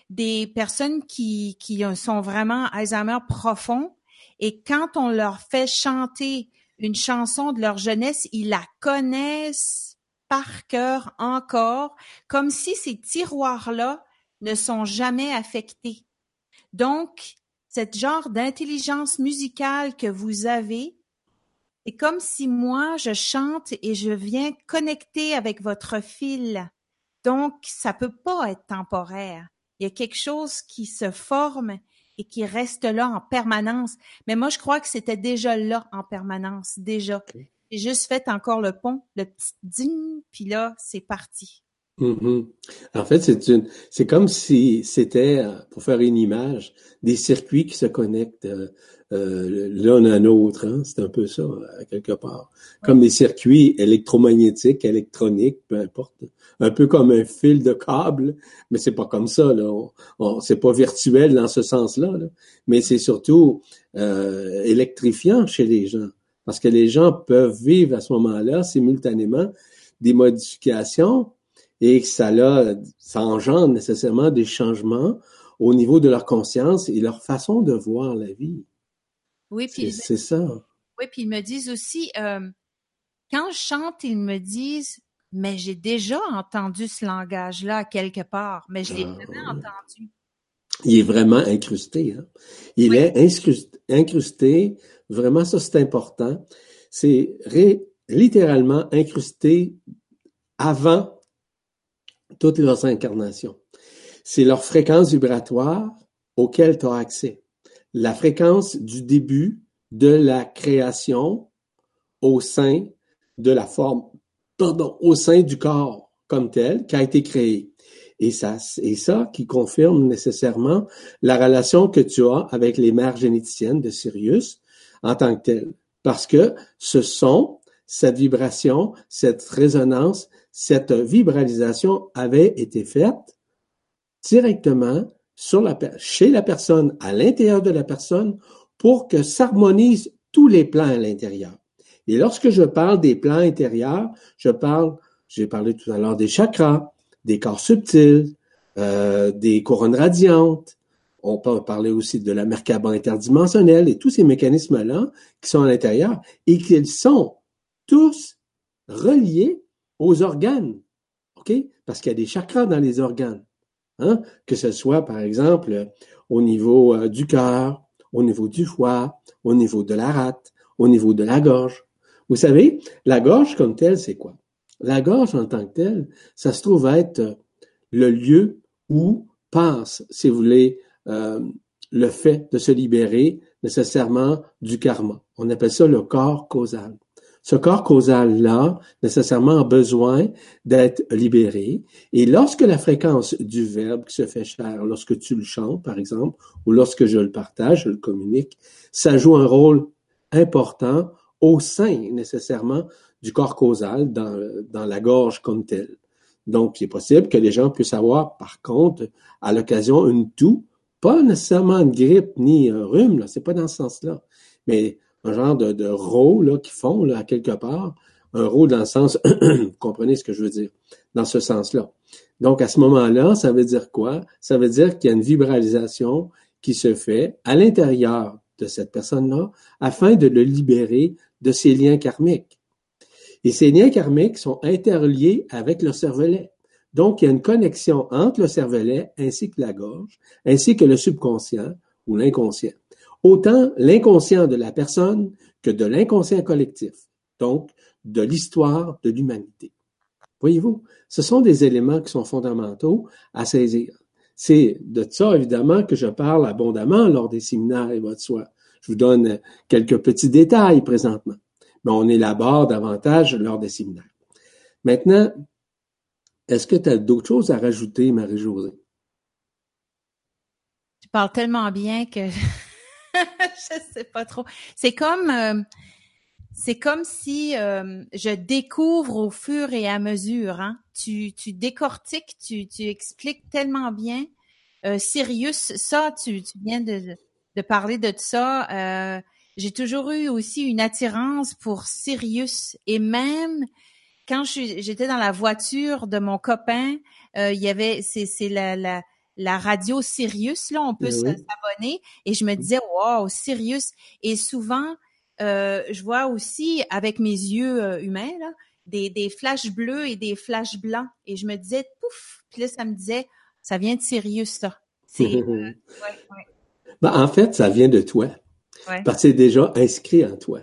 des personnes qui, qui sont vraiment Alzheimer profond et quand on leur fait chanter une chanson de leur jeunesse, ils la connaissent par cœur encore, comme si ces tiroirs-là ne sont jamais affectés. Donc, cette genre d'intelligence musicale que vous avez, c'est comme si moi, je chante et je viens connecter avec votre fil. Donc, ça peut pas être temporaire il y a quelque chose qui se forme et qui reste là en permanence. Mais moi, je crois que c'était déjà là en permanence, déjà. J'ai juste fait encore le pont, le petit ding, puis là, c'est parti. Mm-hmm. En fait, c'est une, c'est comme si c'était, euh, pour faire une image, des circuits qui se connectent euh, euh, l'un à l'autre. Hein? C'est un peu ça, à quelque part. Comme des circuits électromagnétiques, électroniques, peu importe. Un peu comme un fil de câble, mais c'est pas comme ça. Là. On, c'est pas virtuel dans ce sens-là, là. mais c'est surtout euh, électrifiant chez les gens. Parce que les gens peuvent vivre à ce moment-là simultanément des modifications et que ça, là, ça engendre nécessairement des changements au niveau de leur conscience et leur façon de voir la vie. Oui, puis c'est ça. Oui, puis ils me disent aussi, euh, quand je chante, ils me disent, mais j'ai déjà entendu ce langage-là quelque part, mais je l'ai ah, jamais entendu. Il est vraiment incrusté. Hein? Il est incrusté, vraiment, ça c'est important. C'est littéralement incrusté avant toutes leurs incarnations. C'est leur fréquence vibratoire auquel tu as accès la fréquence du début de la création au sein de la forme, pardon, au sein du corps comme tel qui a été créé. Et ça, et ça qui confirme nécessairement la relation que tu as avec les mères généticiennes de Sirius en tant que telles. Parce que ce son, cette vibration, cette résonance, cette vibralisation avait été faite directement chez la personne, à l'intérieur de la personne, pour que s'harmonisent tous les plans à l'intérieur. Et lorsque je parle des plans intérieurs, je parle, j'ai parlé tout à l'heure des chakras, des corps subtils, euh, des couronnes radiantes. On peut parler aussi de la Merkaba interdimensionnelle et tous ces mécanismes-là qui sont à l'intérieur et qu'ils sont tous reliés aux organes. OK? Parce qu'il y a des chakras dans les organes. Hein? Que ce soit, par exemple, au niveau euh, du cœur, au niveau du foie, au niveau de la rate, au niveau de la gorge. Vous savez, la gorge comme telle, c'est quoi? La gorge en tant que telle, ça se trouve être le lieu où passe, si vous voulez, euh, le fait de se libérer nécessairement du karma. On appelle ça le corps causal. Ce corps causal-là, nécessairement, a besoin d'être libéré. Et lorsque la fréquence du verbe qui se fait cher, lorsque tu le chantes, par exemple, ou lorsque je le partage, je le communique, ça joue un rôle important au sein, nécessairement, du corps causal dans, la gorge comme telle. Donc, il est possible que les gens puissent avoir, par contre, à l'occasion, une toux, pas nécessairement une grippe ni un rhume, là, c'est pas dans ce sens-là, mais un genre de, de rôle qu'ils font là, quelque part, un rôle dans le sens, vous comprenez ce que je veux dire, dans ce sens-là. Donc, à ce moment-là, ça veut dire quoi? Ça veut dire qu'il y a une vibralisation qui se fait à l'intérieur de cette personne-là afin de le libérer de ses liens karmiques. Et ces liens karmiques sont interliés avec le cervelet. Donc, il y a une connexion entre le cervelet ainsi que la gorge, ainsi que le subconscient ou l'inconscient autant l'inconscient de la personne que de l'inconscient collectif, donc de l'histoire de l'humanité. Voyez-vous, ce sont des éléments qui sont fondamentaux à saisir. C'est de ça, évidemment, que je parle abondamment lors des séminaires et votre soi. Je vous donne quelques petits détails présentement, mais on élabore davantage lors des séminaires. Maintenant, est-ce que tu as d'autres choses à rajouter, Marie-Josée? Tu parles tellement bien que je sais pas trop. C'est comme euh, c'est comme si euh, je découvre au fur et à mesure. Hein? Tu, tu décortiques, tu, tu expliques tellement bien. Euh, Sirius, ça, tu, tu viens de, de parler de ça. Euh, j'ai toujours eu aussi une attirance pour Sirius et même quand j'étais dans la voiture de mon copain, il y avait c'est la, la la radio Sirius, là, on peut s'abonner. Et je me disais, wow, Sirius. Et souvent, euh, je vois aussi avec mes yeux euh, humains, là, des, des flashs bleus et des flashs blancs. Et je me disais, pouf, puis là, ça me disait, ça vient de Sirius, ça. C'est, euh, ouais, ouais. Ben, en fait, ça vient de toi. Parce que c'est déjà inscrit en toi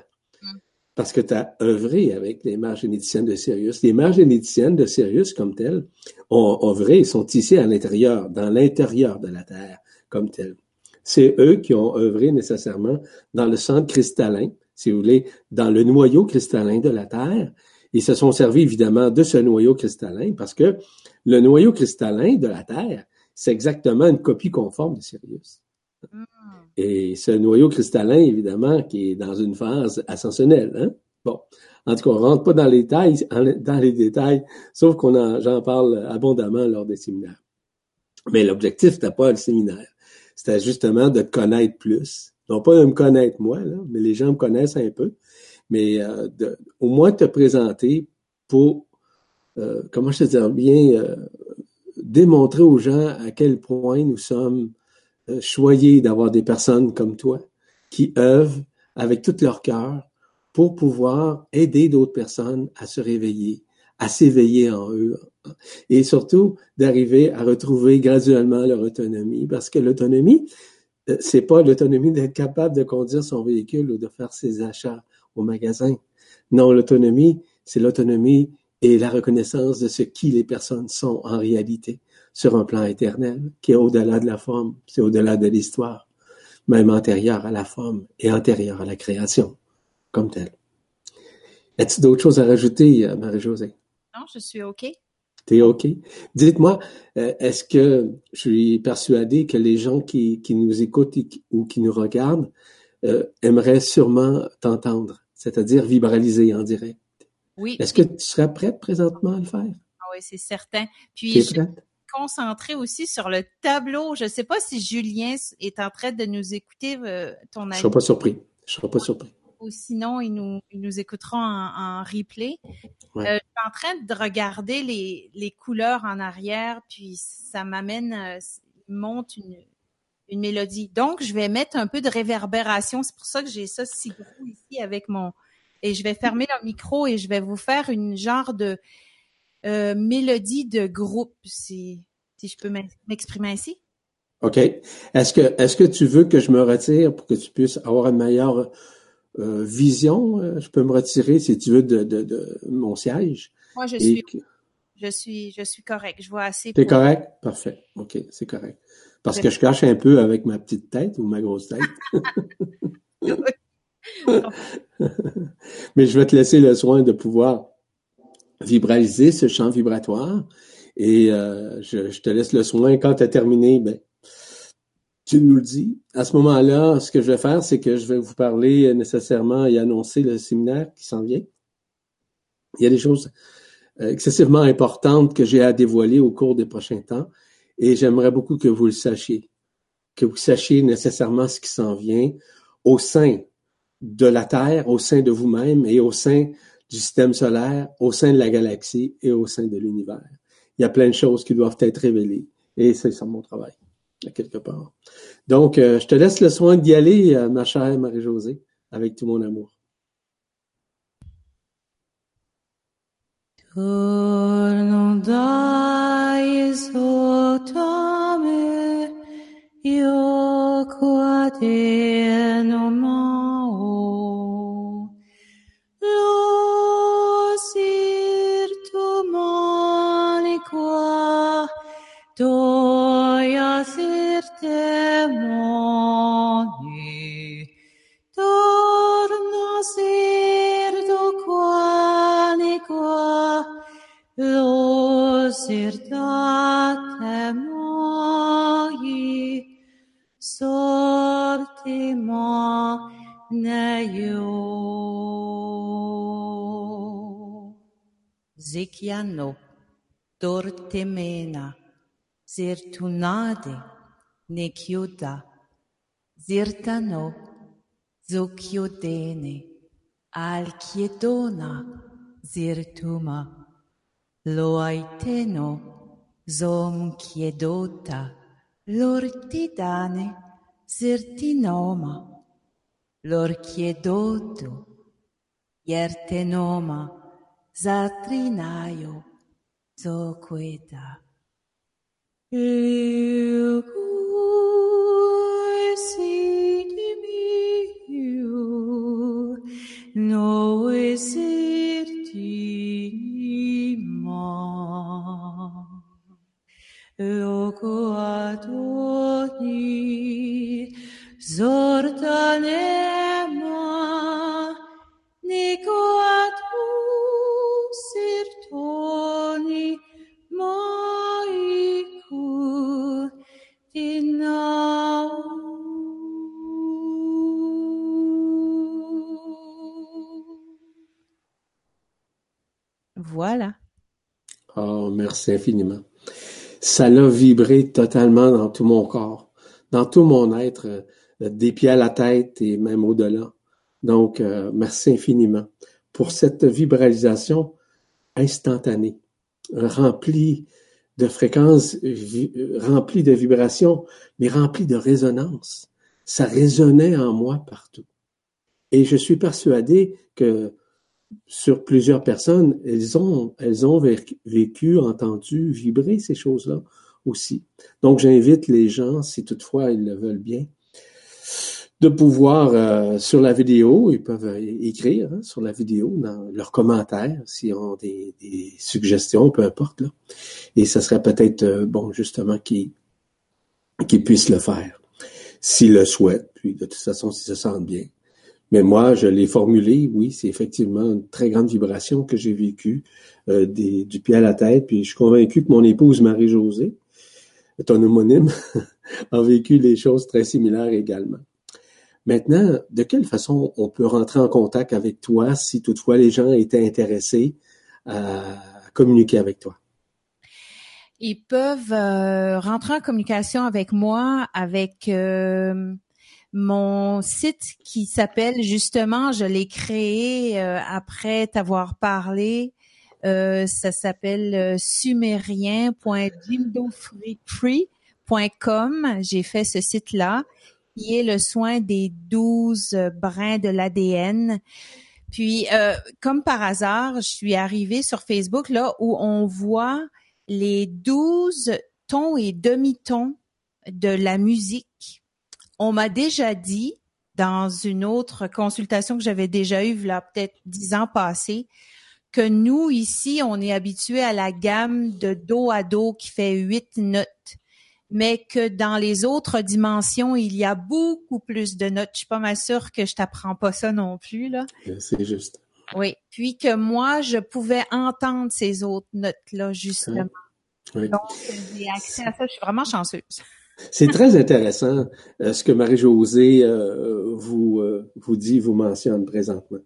parce que tu as œuvré avec les mères généticiennes de Sirius. Les mères généticiennes de Sirius, comme telles, ont œuvré, sont ici à l'intérieur, dans l'intérieur de la Terre, comme telles. C'est eux qui ont œuvré nécessairement dans le centre cristallin, si vous voulez, dans le noyau cristallin de la Terre. Ils se sont servis évidemment de ce noyau cristallin parce que le noyau cristallin de la Terre, c'est exactement une copie conforme de Sirius. Mm. Et ce noyau cristallin, évidemment, qui est dans une phase ascensionnelle. Hein? Bon, en tout cas, on rentre pas dans les détails, sauf qu'on j'en parle abondamment lors des séminaires. Mais l'objectif n'était pas le séminaire. C'était justement de te connaître plus. Non pas de me connaître moi, là, mais les gens me connaissent un peu. Mais euh, au moins te présenter pour, euh, comment je te dire bien, euh, démontrer aux gens à quel point nous sommes euh, choyé d'avoir des personnes comme toi qui œuvrent avec tout leur cœur pour pouvoir aider d'autres personnes à se réveiller, à s'éveiller en eux et surtout d'arriver à retrouver graduellement leur autonomie parce que l'autonomie, euh, c'est pas l'autonomie d'être capable de conduire son véhicule ou de faire ses achats au magasin. Non, l'autonomie, c'est l'autonomie et la reconnaissance de ce qui les personnes sont en réalité sur un plan éternel qui est au-delà de la forme, c'est au-delà de l'histoire, même antérieur à la forme et antérieur à la création comme telle. As-tu d'autres choses à rajouter, euh, Marie-Josée? Non, je suis OK. T'es OK? Dites-moi, euh, est-ce que je suis persuadé que les gens qui, qui nous écoutent ou qui nous regardent euh, aimeraient sûrement t'entendre, c'est-à-dire vibraliser en direct? Oui. Est-ce que tu serais prête présentement à le faire? Ah oui, c'est certain. Puis, concentrée aussi sur le tableau. Je ne sais pas si Julien est en train de nous écouter, euh, ton avis. Je ne serai pas surpris. Je serai pas surpris. Ou sinon, il nous, nous écoutera en, replay. Euh, je suis en train de regarder les, les couleurs en arrière, puis ça m'amène, euh, monte une, une mélodie. Donc, je vais mettre un peu de réverbération. C'est pour ça que j'ai ça si gros ici avec mon... Et je vais fermer le micro et je vais vous faire une genre de euh, mélodie de groupe, si, si je peux m'exprimer ainsi. OK. Est-ce que, est-ce que tu veux que je me retire pour que tu puisses avoir une meilleure euh, vision? Euh, je peux me retirer, si tu veux, de, de, de mon siège. Moi, je suis, je suis, je suis correct. Je vois assez. C'est correct? Parfait. OK, c'est correct. Parce que je cache un peu avec ma petite tête ou ma grosse tête. Mais je vais te laisser le soin de pouvoir vibraliser ce champ vibratoire. Et euh, je, te laisse le soin. Quand tu as terminé, ben, tu nous le dis. À ce moment-là, ce que je vais faire, c'est que je vais vous parler nécessairement et annoncer le séminaire qui s'en vient. Il y a des choses euh, excessivement importantes que j'ai à dévoiler au cours des prochains temps. Et j'aimerais beaucoup que vous le sachiez, que vous sachiez nécessairement ce qui s'en vient au sein de la Terre, au sein de vous-même et au sein du système solaire, au sein de la galaxie et au sein de l'univers. Il y a plein de choses qui doivent être révélées. Et c'est ça mon travail, à quelque part. Donc, euh, je te laisse le soin d'y aller, euh, ma chère Marie-Josée, avec tout mon amour. piano dortemena, zertunade ne chiuda, zirtano zocchiodene, al chiedona zirtuma, lo loaiteno zom chiedota, lortidane zirtinoma, lor chiedotu, iertenoma, Zatrinaio zokueta. Ryugu merci infiniment. Ça l'a vibré totalement dans tout mon corps, dans tout mon être, euh, des pieds à la tête et même au-delà. Donc, euh, merci infiniment pour cette vibralisation instantanée, remplie de fréquences, remplie de vibrations, mais remplie de résonance. Ça résonnait en moi partout. Et je suis persuadé que sur plusieurs personnes, elles ont, vécu, entendu, vibrer ces choses-là aussi. Donc, j'invite les gens, si toutefois ils le veulent bien, de pouvoir, euh, sur la vidéo, ils peuvent écrire hein, sur la vidéo, dans leurs commentaires, s'ils ont des, suggestions, peu importe. Et ce serait peut-être, euh, bon, justement, qu'ils puissent le faire, s'ils le souhaitent, puis de toute façon, s'ils se sentent bien. Mais moi, je l'ai formulé, oui, c'est effectivement une très grande vibration que j'ai vécue euh, du pied à la tête. Puis je suis convaincu que mon épouse Marie-Josée, ton homonyme, a vécu des choses très similaires également. Maintenant, de quelle façon on peut rentrer en contact avec toi si toutefois les gens étaient intéressés à communiquer avec toi? Ils peuvent euh, rentrer en communication avec moi avec euh, mon site qui s'appelle justement, je l'ai créé euh, après t'avoir parlé. Euh, ça s'appelle euh, sumérien.jimdofree.com. J'ai fait ce site-là qui est le soin des 12 brins de l'ADN. Puis, euh, comme par hasard, je suis arrivée sur Facebook là où on voit les 12 tons et demi-tons de la musique. On m'a déjà dit dans une autre consultation que j'avais déjà eue, là, peut-être dix ans passés, que nous, ici, on est habitué à la gamme de do à do qui fait huit notes, mais que dans les autres dimensions, il y a beaucoup plus de notes. Je suis pas mal sûre que je t'apprends pas ça non plus, là. C'est juste. Oui. Puis que moi, je pouvais entendre ces autres notes-là, justement. Oui. Donc, j'ai accès à ça. Je suis vraiment chanceuse. C'est très intéressant euh, ce que Marie-Josée euh, vous, euh, vous dit, vous mentionne présentement.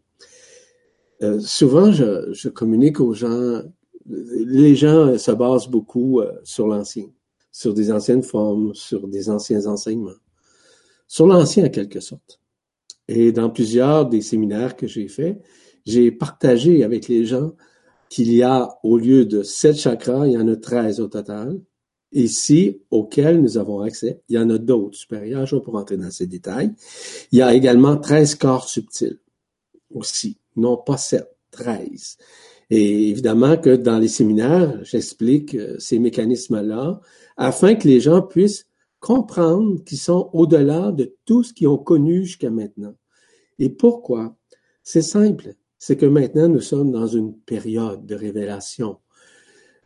Souvent, je, je, communique aux gens, les gens se basent beaucoup sur l'ancien, sur des anciennes formes, sur des anciens enseignements, sur l'ancien en quelque sorte. Et dans plusieurs des séminaires que j'ai faits, j'ai partagé avec les gens qu'il y a, au lieu de sept chakras, il y en a 13 au total, ici auxquels nous avons accès. Il y en a d'autres supérieurs, je vais pas rentrer dans ces détails. Il y a également 13 corps subtils aussi non pas 7, 13. Et évidemment que dans les séminaires, j'explique ces mécanismes-là afin que les gens puissent comprendre qu'ils sont au-delà de tout ce qu'ils ont connu jusqu'à maintenant. Et pourquoi? C'est simple. C'est que maintenant, nous sommes dans une période de révélation.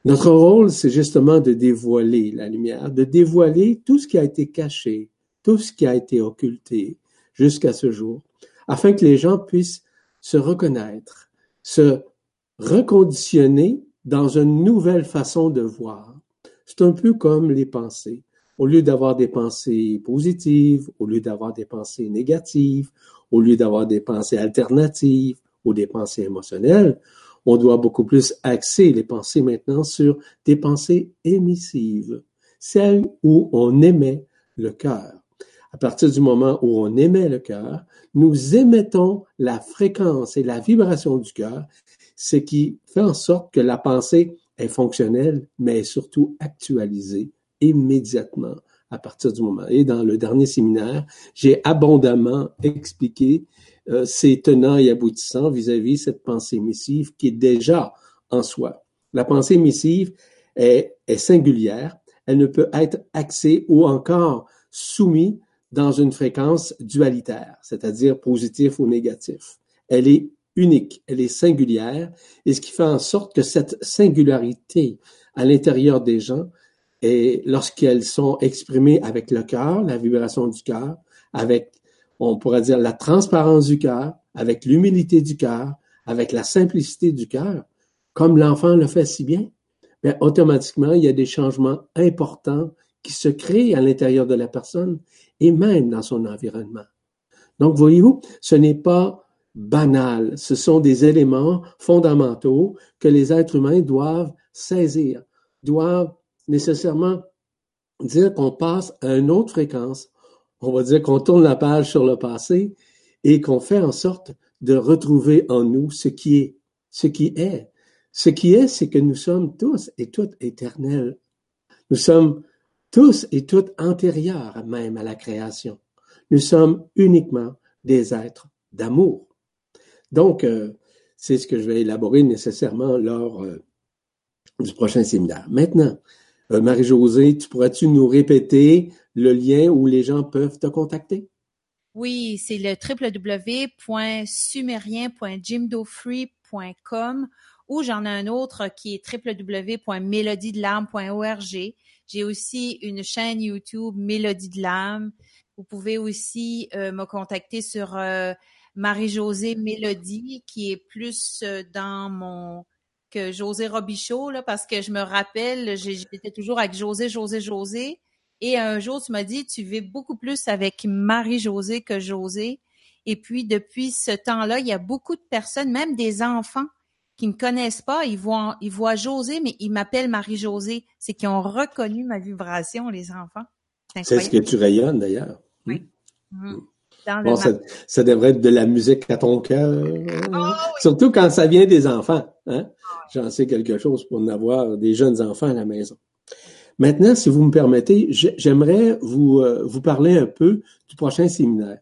Notre rôle, c'est justement de dévoiler la lumière, de dévoiler tout ce qui a été caché, tout ce qui a été occulté jusqu'à ce jour, afin que les gens puissent se reconnaître, se reconditionner dans une nouvelle façon de voir. C'est un peu comme les pensées. Au lieu d'avoir des pensées positives, au lieu d'avoir des pensées négatives, au lieu d'avoir des pensées alternatives ou des pensées émotionnelles, on doit beaucoup plus axer les pensées maintenant sur des pensées émissives, celles où on émet le cœur. À partir du moment où on émet le cœur, nous émettons la fréquence et la vibration du cœur, ce qui fait en sorte que la pensée est fonctionnelle, mais est surtout actualisée immédiatement à partir du moment. Et dans le dernier séminaire, j'ai abondamment expliqué euh, ces tenants et aboutissants vis-à-vis cette pensée émissive qui est déjà en soi. La pensée émissive est, est singulière, elle ne peut être axée ou encore soumise dans une fréquence dualitaire, c'est-à-dire positif ou négatif. Elle est unique, elle est singulière, et ce qui fait en sorte que cette singularité à l'intérieur des gens, et lorsqu'elles sont exprimées avec le cœur, la vibration du cœur, avec, on pourrait dire, la transparence du cœur, avec l'humilité du cœur, avec la simplicité du cœur, comme l'enfant le fait si bien, mais automatiquement, il y a des changements importants qui se créent à l'intérieur de la personne et même dans son environnement. Donc, voyez-vous, ce n'est pas banal, ce sont des éléments fondamentaux que les êtres humains doivent saisir, doivent nécessairement dire qu'on passe à une autre fréquence, on va dire qu'on tourne la page sur le passé et qu'on fait en sorte de retrouver en nous ce qui est, ce qui est. Ce qui est, c'est que nous sommes tous et toutes éternels. Nous sommes tous et toutes antérieurs même à la création. Nous sommes uniquement des êtres d'amour. Donc, euh, c'est ce que je vais élaborer nécessairement lors euh, du prochain séminaire. Maintenant, euh, Marie-Josée, tu pourrais-tu nous répéter le lien où les gens peuvent te contacter? Oui, c'est le www.sumérien.jimdofree.com ou j'en ai un autre qui est www.mélodiedelarme.org. J'ai aussi une chaîne YouTube Mélodie de l'âme. Vous pouvez aussi euh, me contacter sur euh, Marie-Josée Mélodie, qui est plus euh, dans mon que José Robichaud, parce que je me rappelle, j'étais toujours avec José, José, José. Et un jour, tu m'as dit, tu vis beaucoup plus avec Marie-Josée que José. Et puis, depuis ce temps-là, il y a beaucoup de personnes, même des enfants, qui ne connaissent pas, ils voient, ils voient José, mais ils m'appellent Marie-Josée. C'est qu'ils ont reconnu ma vibration, les enfants. C'est ce que tu rayonnes d'ailleurs. Oui. Mmh. Dans Bon, le ça, ça devrait être de la musique à ton cœur. Ah Surtout quand ça vient des enfants. Hein? J'en sais quelque chose pour en avoir des jeunes enfants à la maison. Maintenant, si vous me permettez, j'ai- j'aimerais vous, euh, vous parler un peu du prochain séminaire.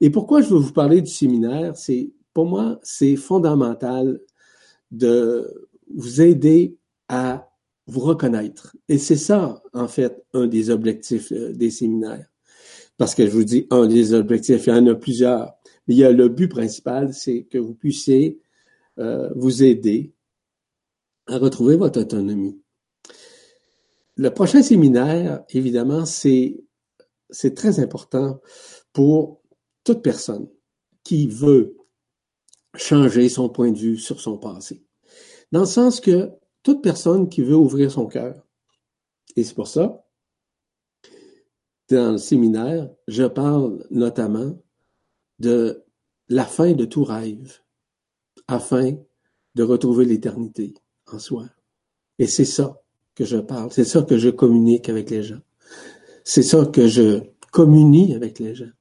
Et pourquoi je veux vous parler du séminaire? C'est, pour moi, c'est fondamental de vous aider à vous reconnaître. Et c'est ça, en fait, un des objectifs euh, des séminaires. Parce que je vous dis un des objectifs, il y en a plusieurs. Mais il y a le but principal, c'est que vous puissiez euh, vous aider à retrouver votre autonomie. Le prochain séminaire, évidemment, c'est très important pour toute personne qui veut changer son point de vue sur son passé. Dans le sens que toute personne qui veut ouvrir son cœur, et c'est pour ça, dans le séminaire, je parle notamment de la fin de tout rêve, afin de retrouver l'éternité en soi. Et c'est ça que je parle, c'est ça que je communique avec les gens. C'est ça que je communie avec les gens.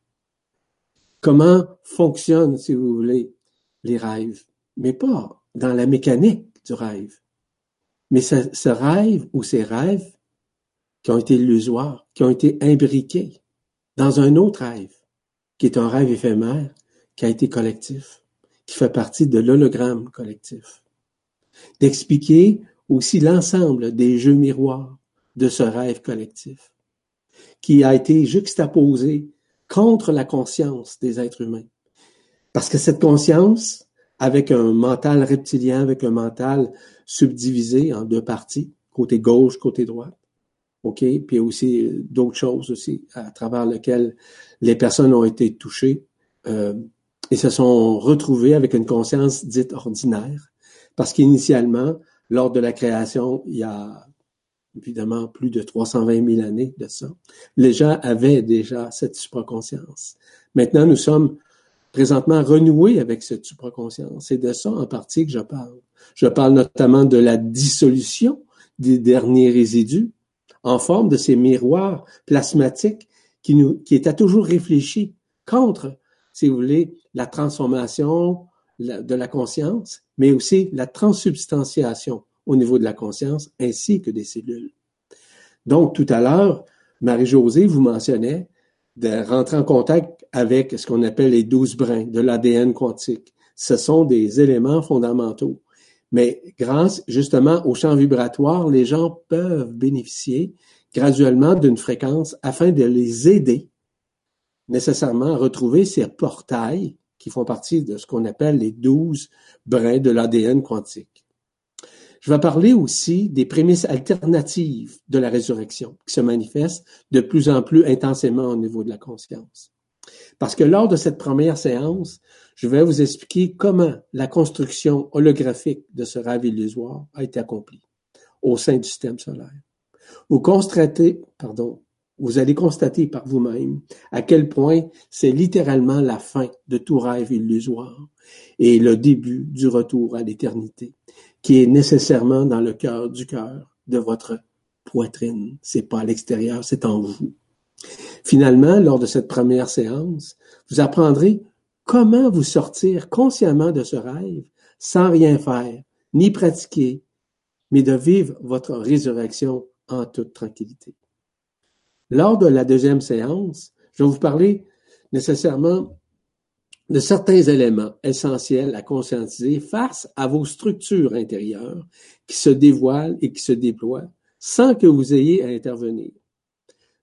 Comment fonctionnent, si vous voulez, les rêves, mais pas dans la mécanique du rêve. Mais ce, rêve ou ces rêves qui ont été illusoires, qui ont été imbriqués dans un autre rêve, qui est un rêve éphémère, qui a été collectif, qui fait partie de l'hologramme collectif. D'expliquer aussi l'ensemble des jeux miroirs de ce rêve collectif, qui a été juxtaposé contre la conscience des êtres humains. Parce que cette conscience, avec un mental reptilien, avec un mental subdivisé en deux parties, côté gauche, côté droite, OK? Puis aussi d'autres choses aussi à travers lesquelles les personnes ont été touchées euh, et se sont retrouvées avec une conscience dite ordinaire. Parce qu'initialement, lors de la création, il y a évidemment plus de 320 000 années de ça, les gens avaient déjà cette supraconscience. Maintenant, nous sommes présentement renoués avec cette supraconscience. C'est de ça en partie que je parle. Je parle notamment de la dissolution des derniers résidus en forme de ces miroirs plasmatiques qui nous, qui étaient toujours réfléchis contre, si vous voulez, la transformation de la conscience, mais aussi la transsubstantiation au niveau de la conscience ainsi que des cellules. Donc, tout à l'heure, Marie-Josée vous mentionnait de rentrer en contact avec ce qu'on appelle les douze brins de l'ADN quantique. Ce sont des éléments fondamentaux. Mais grâce justement au champ vibratoire, les gens peuvent bénéficier graduellement d'une fréquence afin de les aider nécessairement à retrouver ces portails qui font partie de ce qu'on appelle les douze brins de l'ADN quantique. Je vais parler aussi des prémices alternatives de la résurrection qui se manifestent de plus en plus intensément au niveau de la conscience. Parce que lors de cette première séance, je vais vous expliquer comment la construction holographique de ce rêve illusoire a été accomplie au sein du système solaire. Vous constatez, pardon, vous allez constater par vous-même à quel point c'est littéralement la fin de tout rêve illusoire et le début du retour à l'éternité, qui est nécessairement dans le cœur du cœur de votre poitrine. C'est pas à l'extérieur, c'est en vous. Finalement, lors de cette première séance, vous apprendrez comment vous sortir consciemment de ce rêve sans rien faire, ni pratiquer, mais de vivre votre résurrection en toute tranquillité. Lors de la deuxième séance, je vais vous parler nécessairement de certains éléments essentiels à conscientiser face à vos structures intérieures qui se dévoilent et qui se déploient sans que vous ayez à intervenir.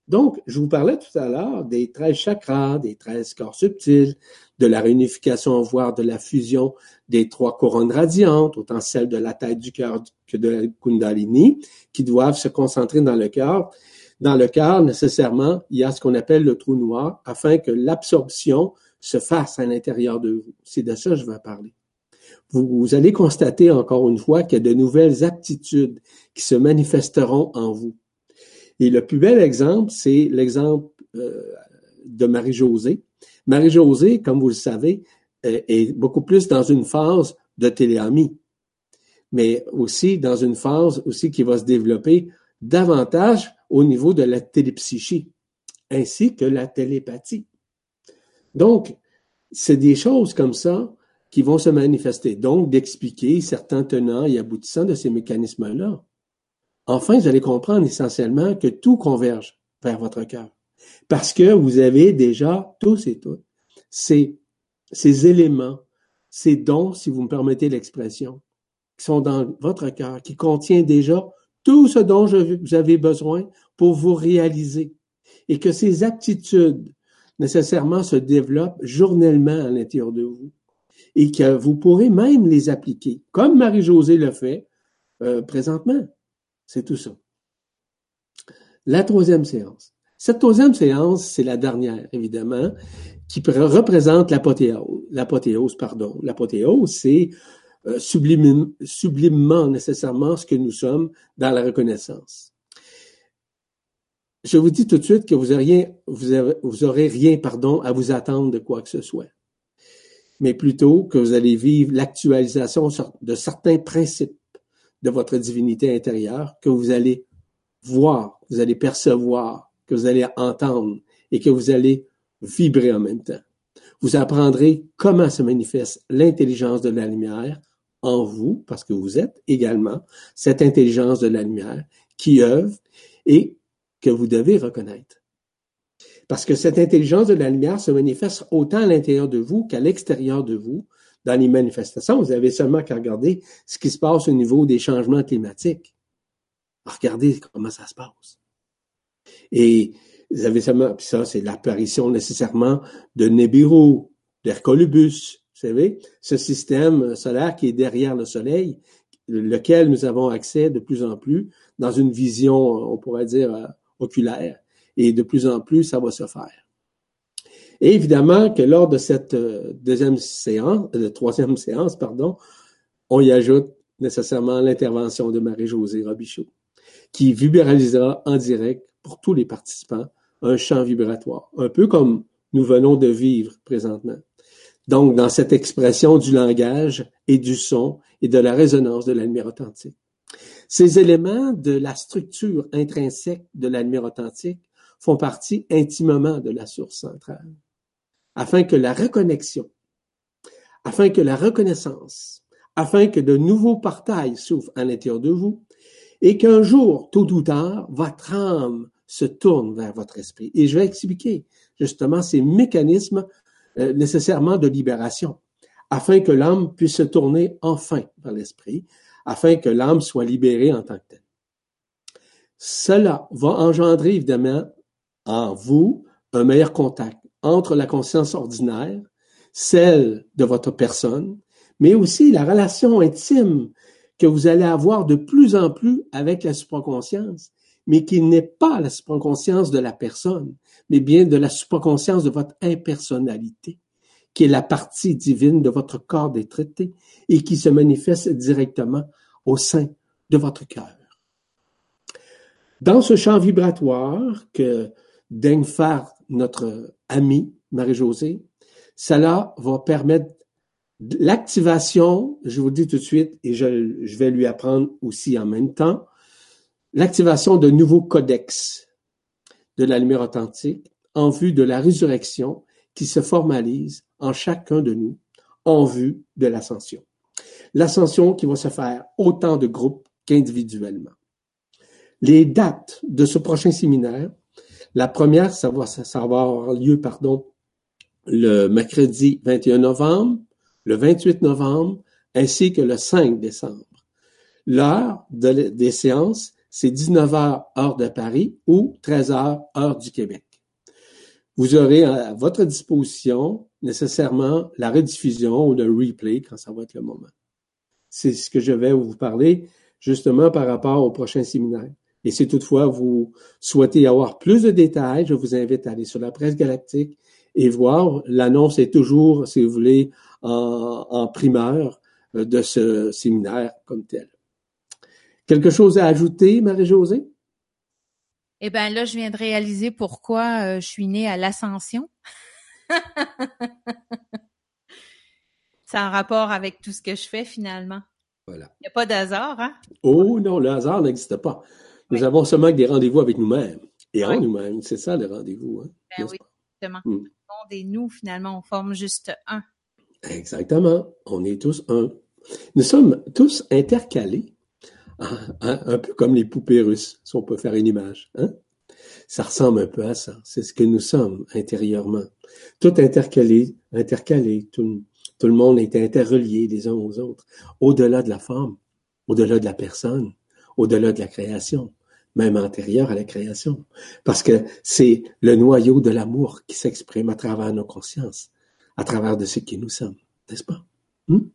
Donc, je vous parlais tout à l'heure des 13 chakras, des 13 corps subtils, de la réunification, voire de la fusion des trois couronnes radiantes, autant celles de la tête du cœur que de la Kundalini, qui doivent se concentrer dans le cœur. Dans le cœur, nécessairement, il y a ce qu'on appelle le trou noir, afin que l'absorption se fasse à l'intérieur de vous. C'est de ça que je vais parler. Vous, allez constater encore une fois qu'il y a de nouvelles aptitudes qui se manifesteront en vous. Et le plus bel exemple, c'est l'exemple euh, de Marie-Josée. Marie-Josée, comme vous le savez, est beaucoup plus dans une phase de téléamie. mais aussi dans une phase aussi qui va se développer davantage au niveau de la télépsychie, ainsi que la télépathie. Donc, c'est des choses comme ça qui vont se manifester. Donc, d'expliquer certains tenants et aboutissants de ces mécanismes-là. Enfin, vous allez comprendre essentiellement que tout converge vers votre cœur. Parce que vous avez déjà tous et toutes ces, éléments, ces dons, si vous me permettez l'expression, qui sont dans votre cœur, qui contient déjà tout ce dont vous avez besoin pour vous réaliser. Et que ces aptitudes nécessairement se développent journellement à l'intérieur de vous. Et que vous pourrez même les appliquer, comme Marie-Josée le fait euh, présentement. C'est tout ça. La troisième séance. Cette troisième séance, c'est la dernière, évidemment, qui représente l'apothéose. L'apothéose, pardon. L'apothéose, c'est euh, sublimement nécessairement ce que nous sommes dans la reconnaissance. Je vous dis tout de suite que vous aurez, vous, vous aurez rien, pardon, à vous attendre de quoi que ce soit, mais plutôt que vous allez vivre l'actualisation de certains principes de votre divinité intérieure que vous allez voir, vous allez percevoir, que vous allez entendre et que vous allez vibrer en même temps. Vous apprendrez comment se manifeste l'intelligence de la lumière en vous, parce que vous êtes également cette intelligence de la lumière qui œuvre et que vous devez reconnaître. Parce que cette intelligence de la lumière se manifeste autant à l'intérieur de vous qu'à l'extérieur de vous. Dans les manifestations, vous avez seulement qu'à regarder ce qui se passe au niveau des changements climatiques. Regardez comment ça se passe. Et vous avez seulement, puis ça, c'est l'apparition nécessairement de Nibiru, d'Hercolubus, vous savez, ce système solaire qui est derrière le Soleil, lequel nous avons accès de plus en plus dans une vision, on pourrait dire, euh, oculaire. Et de plus en plus, ça va se faire. Et évidemment que lors de cette euh, deuxième séance, de euh, troisième séance, pardon, on y ajoute nécessairement l'intervention de Marie-Josée Robichaud, qui vibralisera en direct pour tous les participants un champ vibratoire, un peu comme nous venons de vivre présentement. Donc, dans cette expression du langage et du son et de la résonance de la lumière authentique. Ces éléments de la structure intrinsèque de la lumière authentique font partie intimement de la source centrale, afin que la reconnexion, afin que la reconnaissance, afin que de nouveaux portails s'ouvrent à l'intérieur de vous, et qu'un jour, tôt ou tard, votre âme se tourne vers votre esprit. Et je vais expliquer justement ces mécanismes euh, nécessairement de libération, afin que l'âme puisse se tourner enfin vers l'esprit, afin que l'âme soit libérée en tant que telle. Cela va engendrer évidemment en vous un meilleur contact entre la conscience ordinaire, celle de votre personne, mais aussi la relation intime que vous allez avoir de plus en plus avec la supraconscience, mais qui n'est pas la supraconscience de la personne, mais bien de la supraconscience de votre impersonnalité, qui est la partie divine de votre corps des traités et qui se manifeste directement au sein de votre cœur. Dans ce champ vibratoire que daigne faire notre amie Marie-Josée, cela va permettre l'activation, je vous dis tout de suite, et je vais lui apprendre aussi en même temps, l'activation de nouveaux codex de la lumière authentique en vue de la résurrection qui se formalise en chacun de nous en vue de l'ascension. L'ascension qui va se faire autant de groupes qu'individuellement. Les dates de ce prochain séminaire, la première, ça va, avoir lieu, pardon, le mercredi 21 novembre, le 28 novembre, ainsi que le 5 décembre. L'heure des séances, c'est 19 heures heure de Paris ou 13 heures heure du Québec. Vous aurez à votre disposition nécessairement la rediffusion ou le replay quand ça va être le moment. C'est ce que je vais vous parler justement par rapport au prochain séminaire. Et si toutefois vous souhaitez avoir plus de détails, je vous invite à aller sur la presse galactique et voir. L'annonce est toujours, si vous voulez, en, en primeur euh, de ce séminaire comme tel. Quelque chose à ajouter, Marie-Josée? Eh bien, là, je viens de réaliser pourquoi euh, je suis née à l'Ascension. C'est en rapport avec tout ce que je fais finalement. Voilà. Il n'y a pas d'hasard, hein? Oh non, le hasard n'existe pas. Nous avons seulement des rendez-vous avec nous-mêmes et en nous-mêmes. C'est ça le rendez-vous. Hein, Ben oui, justement. Mm. Le monde et nous, finalement, on forme juste un. Exactement. On est tous un. Nous sommes tous intercalés, hein, un peu comme les poupées russes, si on peut faire une image. Hein? Ça ressemble un peu à ça. C'est ce que nous sommes intérieurement. Tout intercalé, intercalé. Tout, le monde est interrelié les uns aux autres. Au-delà de la forme, au-delà de la personne, au-delà de la création, même antérieure à la création. Parce que c'est le noyau de l'amour qui s'exprime à travers nos consciences, à travers de ce qui nous sommes, n'est-ce pas? Hmm?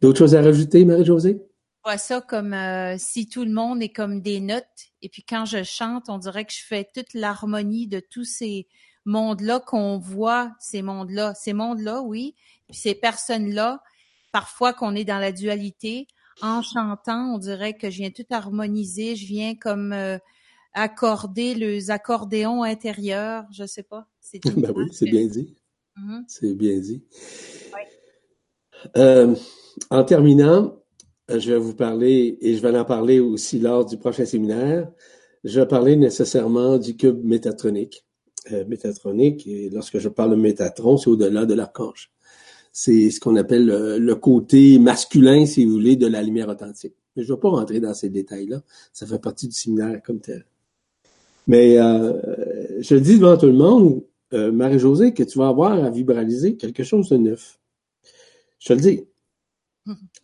D'autres choses à rajouter, Marie-Josée? Je vois ça comme euh, si tout le monde est comme des notes. Et puis quand je chante, on dirait que je fais toute l'harmonie de tous ces mondes-là qu'on voit, ces mondes-là. Ces mondes-là, oui. Puis ces personnes-là, parfois qu'on est dans la dualité. En chantant, on dirait que je viens tout harmoniser. Je viens comme euh, accorder les accordéons intérieurs. Je sais pas. C'est Ben oui, c'est bien dit. Mhm. C'est bien dit. Oui. Euh, en terminant, je vais vous parler, et je vais en parler aussi lors du prochain séminaire, je vais parler nécessairement du cube métatronique. Euh, métatronique, et lorsque je parle de Métatron, c'est au-delà de l'archange. C'est ce qu'on appelle le, le côté masculin, si vous voulez, de la lumière authentique. Mais je ne vais pas rentrer dans ces détails-là. Ça fait partie du séminaire comme tel. Mais euh, je dis devant tout le monde, euh, Marie-Josée, que tu vas avoir à vibraliser quelque chose de neuf. Je te le dis.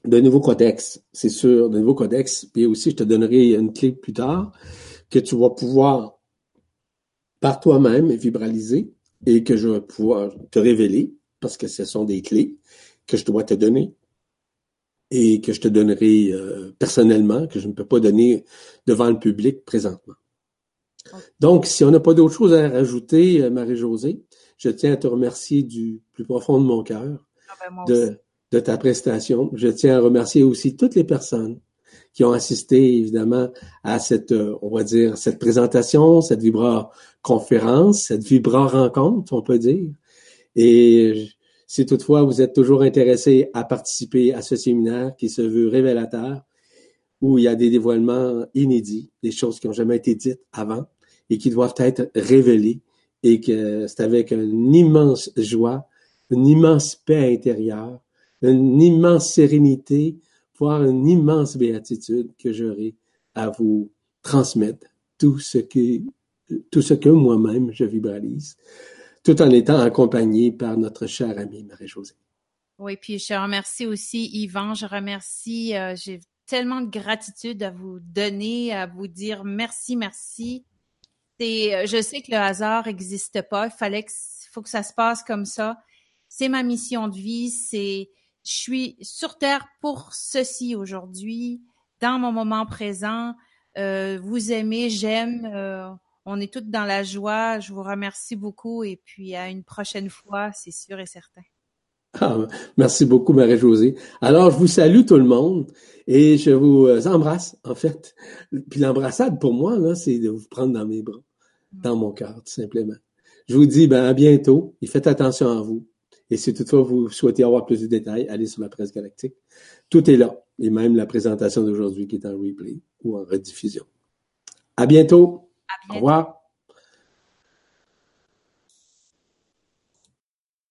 De nouveaux codex, c'est sûr, de nouveaux codex. Puis aussi, je te donnerai une clé plus tard que tu vas pouvoir par toi-même vibraliser et que je vais pouvoir te révéler parce que ce sont des clés que je dois te donner et que je te donnerai euh, personnellement, que je ne peux pas donner devant le public présentement. Donc, si on n'a pas d'autre chose à rajouter, euh, Marie-Josée, je tiens à te remercier du plus profond de mon cœur Ah ben, de, de ta prestation. Je tiens à remercier aussi toutes les personnes qui ont assisté, évidemment, à cette, euh, on va dire, cette présentation, cette Vibra conférence, cette Vibra rencontre, on peut dire. Et si toutefois vous êtes toujours intéressé à participer à ce séminaire qui se veut révélateur, où il y a des dévoilements inédits, des choses qui n'ont jamais été dites avant et qui doivent être révélées et que c'est avec une immense joie, une immense paix intérieure, une immense sérénité, voire une immense béatitude que j'aurai à vous transmettre tout ce que, tout ce que moi-même je vibralise, tout en étant accompagné par notre chère amie Marie-Josée. Oui, puis je remercie aussi Yvan, je remercie, euh, j'ai tellement de gratitude à vous donner, à vous dire merci, merci. C'est, euh, je sais que le hasard n'existe pas, il fallait que, faut que ça se passe comme ça. C'est ma mission de vie, c'est, je suis sur terre pour ceci aujourd'hui, dans mon moment présent. Euh, vous aimez, j'aime, euh, on est toutes dans la joie. Je vous remercie beaucoup et puis à une prochaine fois, c'est sûr et certain. Ah, merci beaucoup, Marie-Josée. Alors, je vous salue tout le monde et je vous euh, embrasse, en fait. Puis l'embrassade, pour moi, c'est de vous prendre dans mes bras, dans mon cœur, tout simplement. Je vous dis ben, à bientôt et faites attention à vous. Et si toutefois vous souhaitez avoir plus de détails, allez sur la presse galactique. Tout est là. Et même la présentation d'aujourd'hui qui est en replay ou en rediffusion. À bientôt. À Au bientôt. revoir.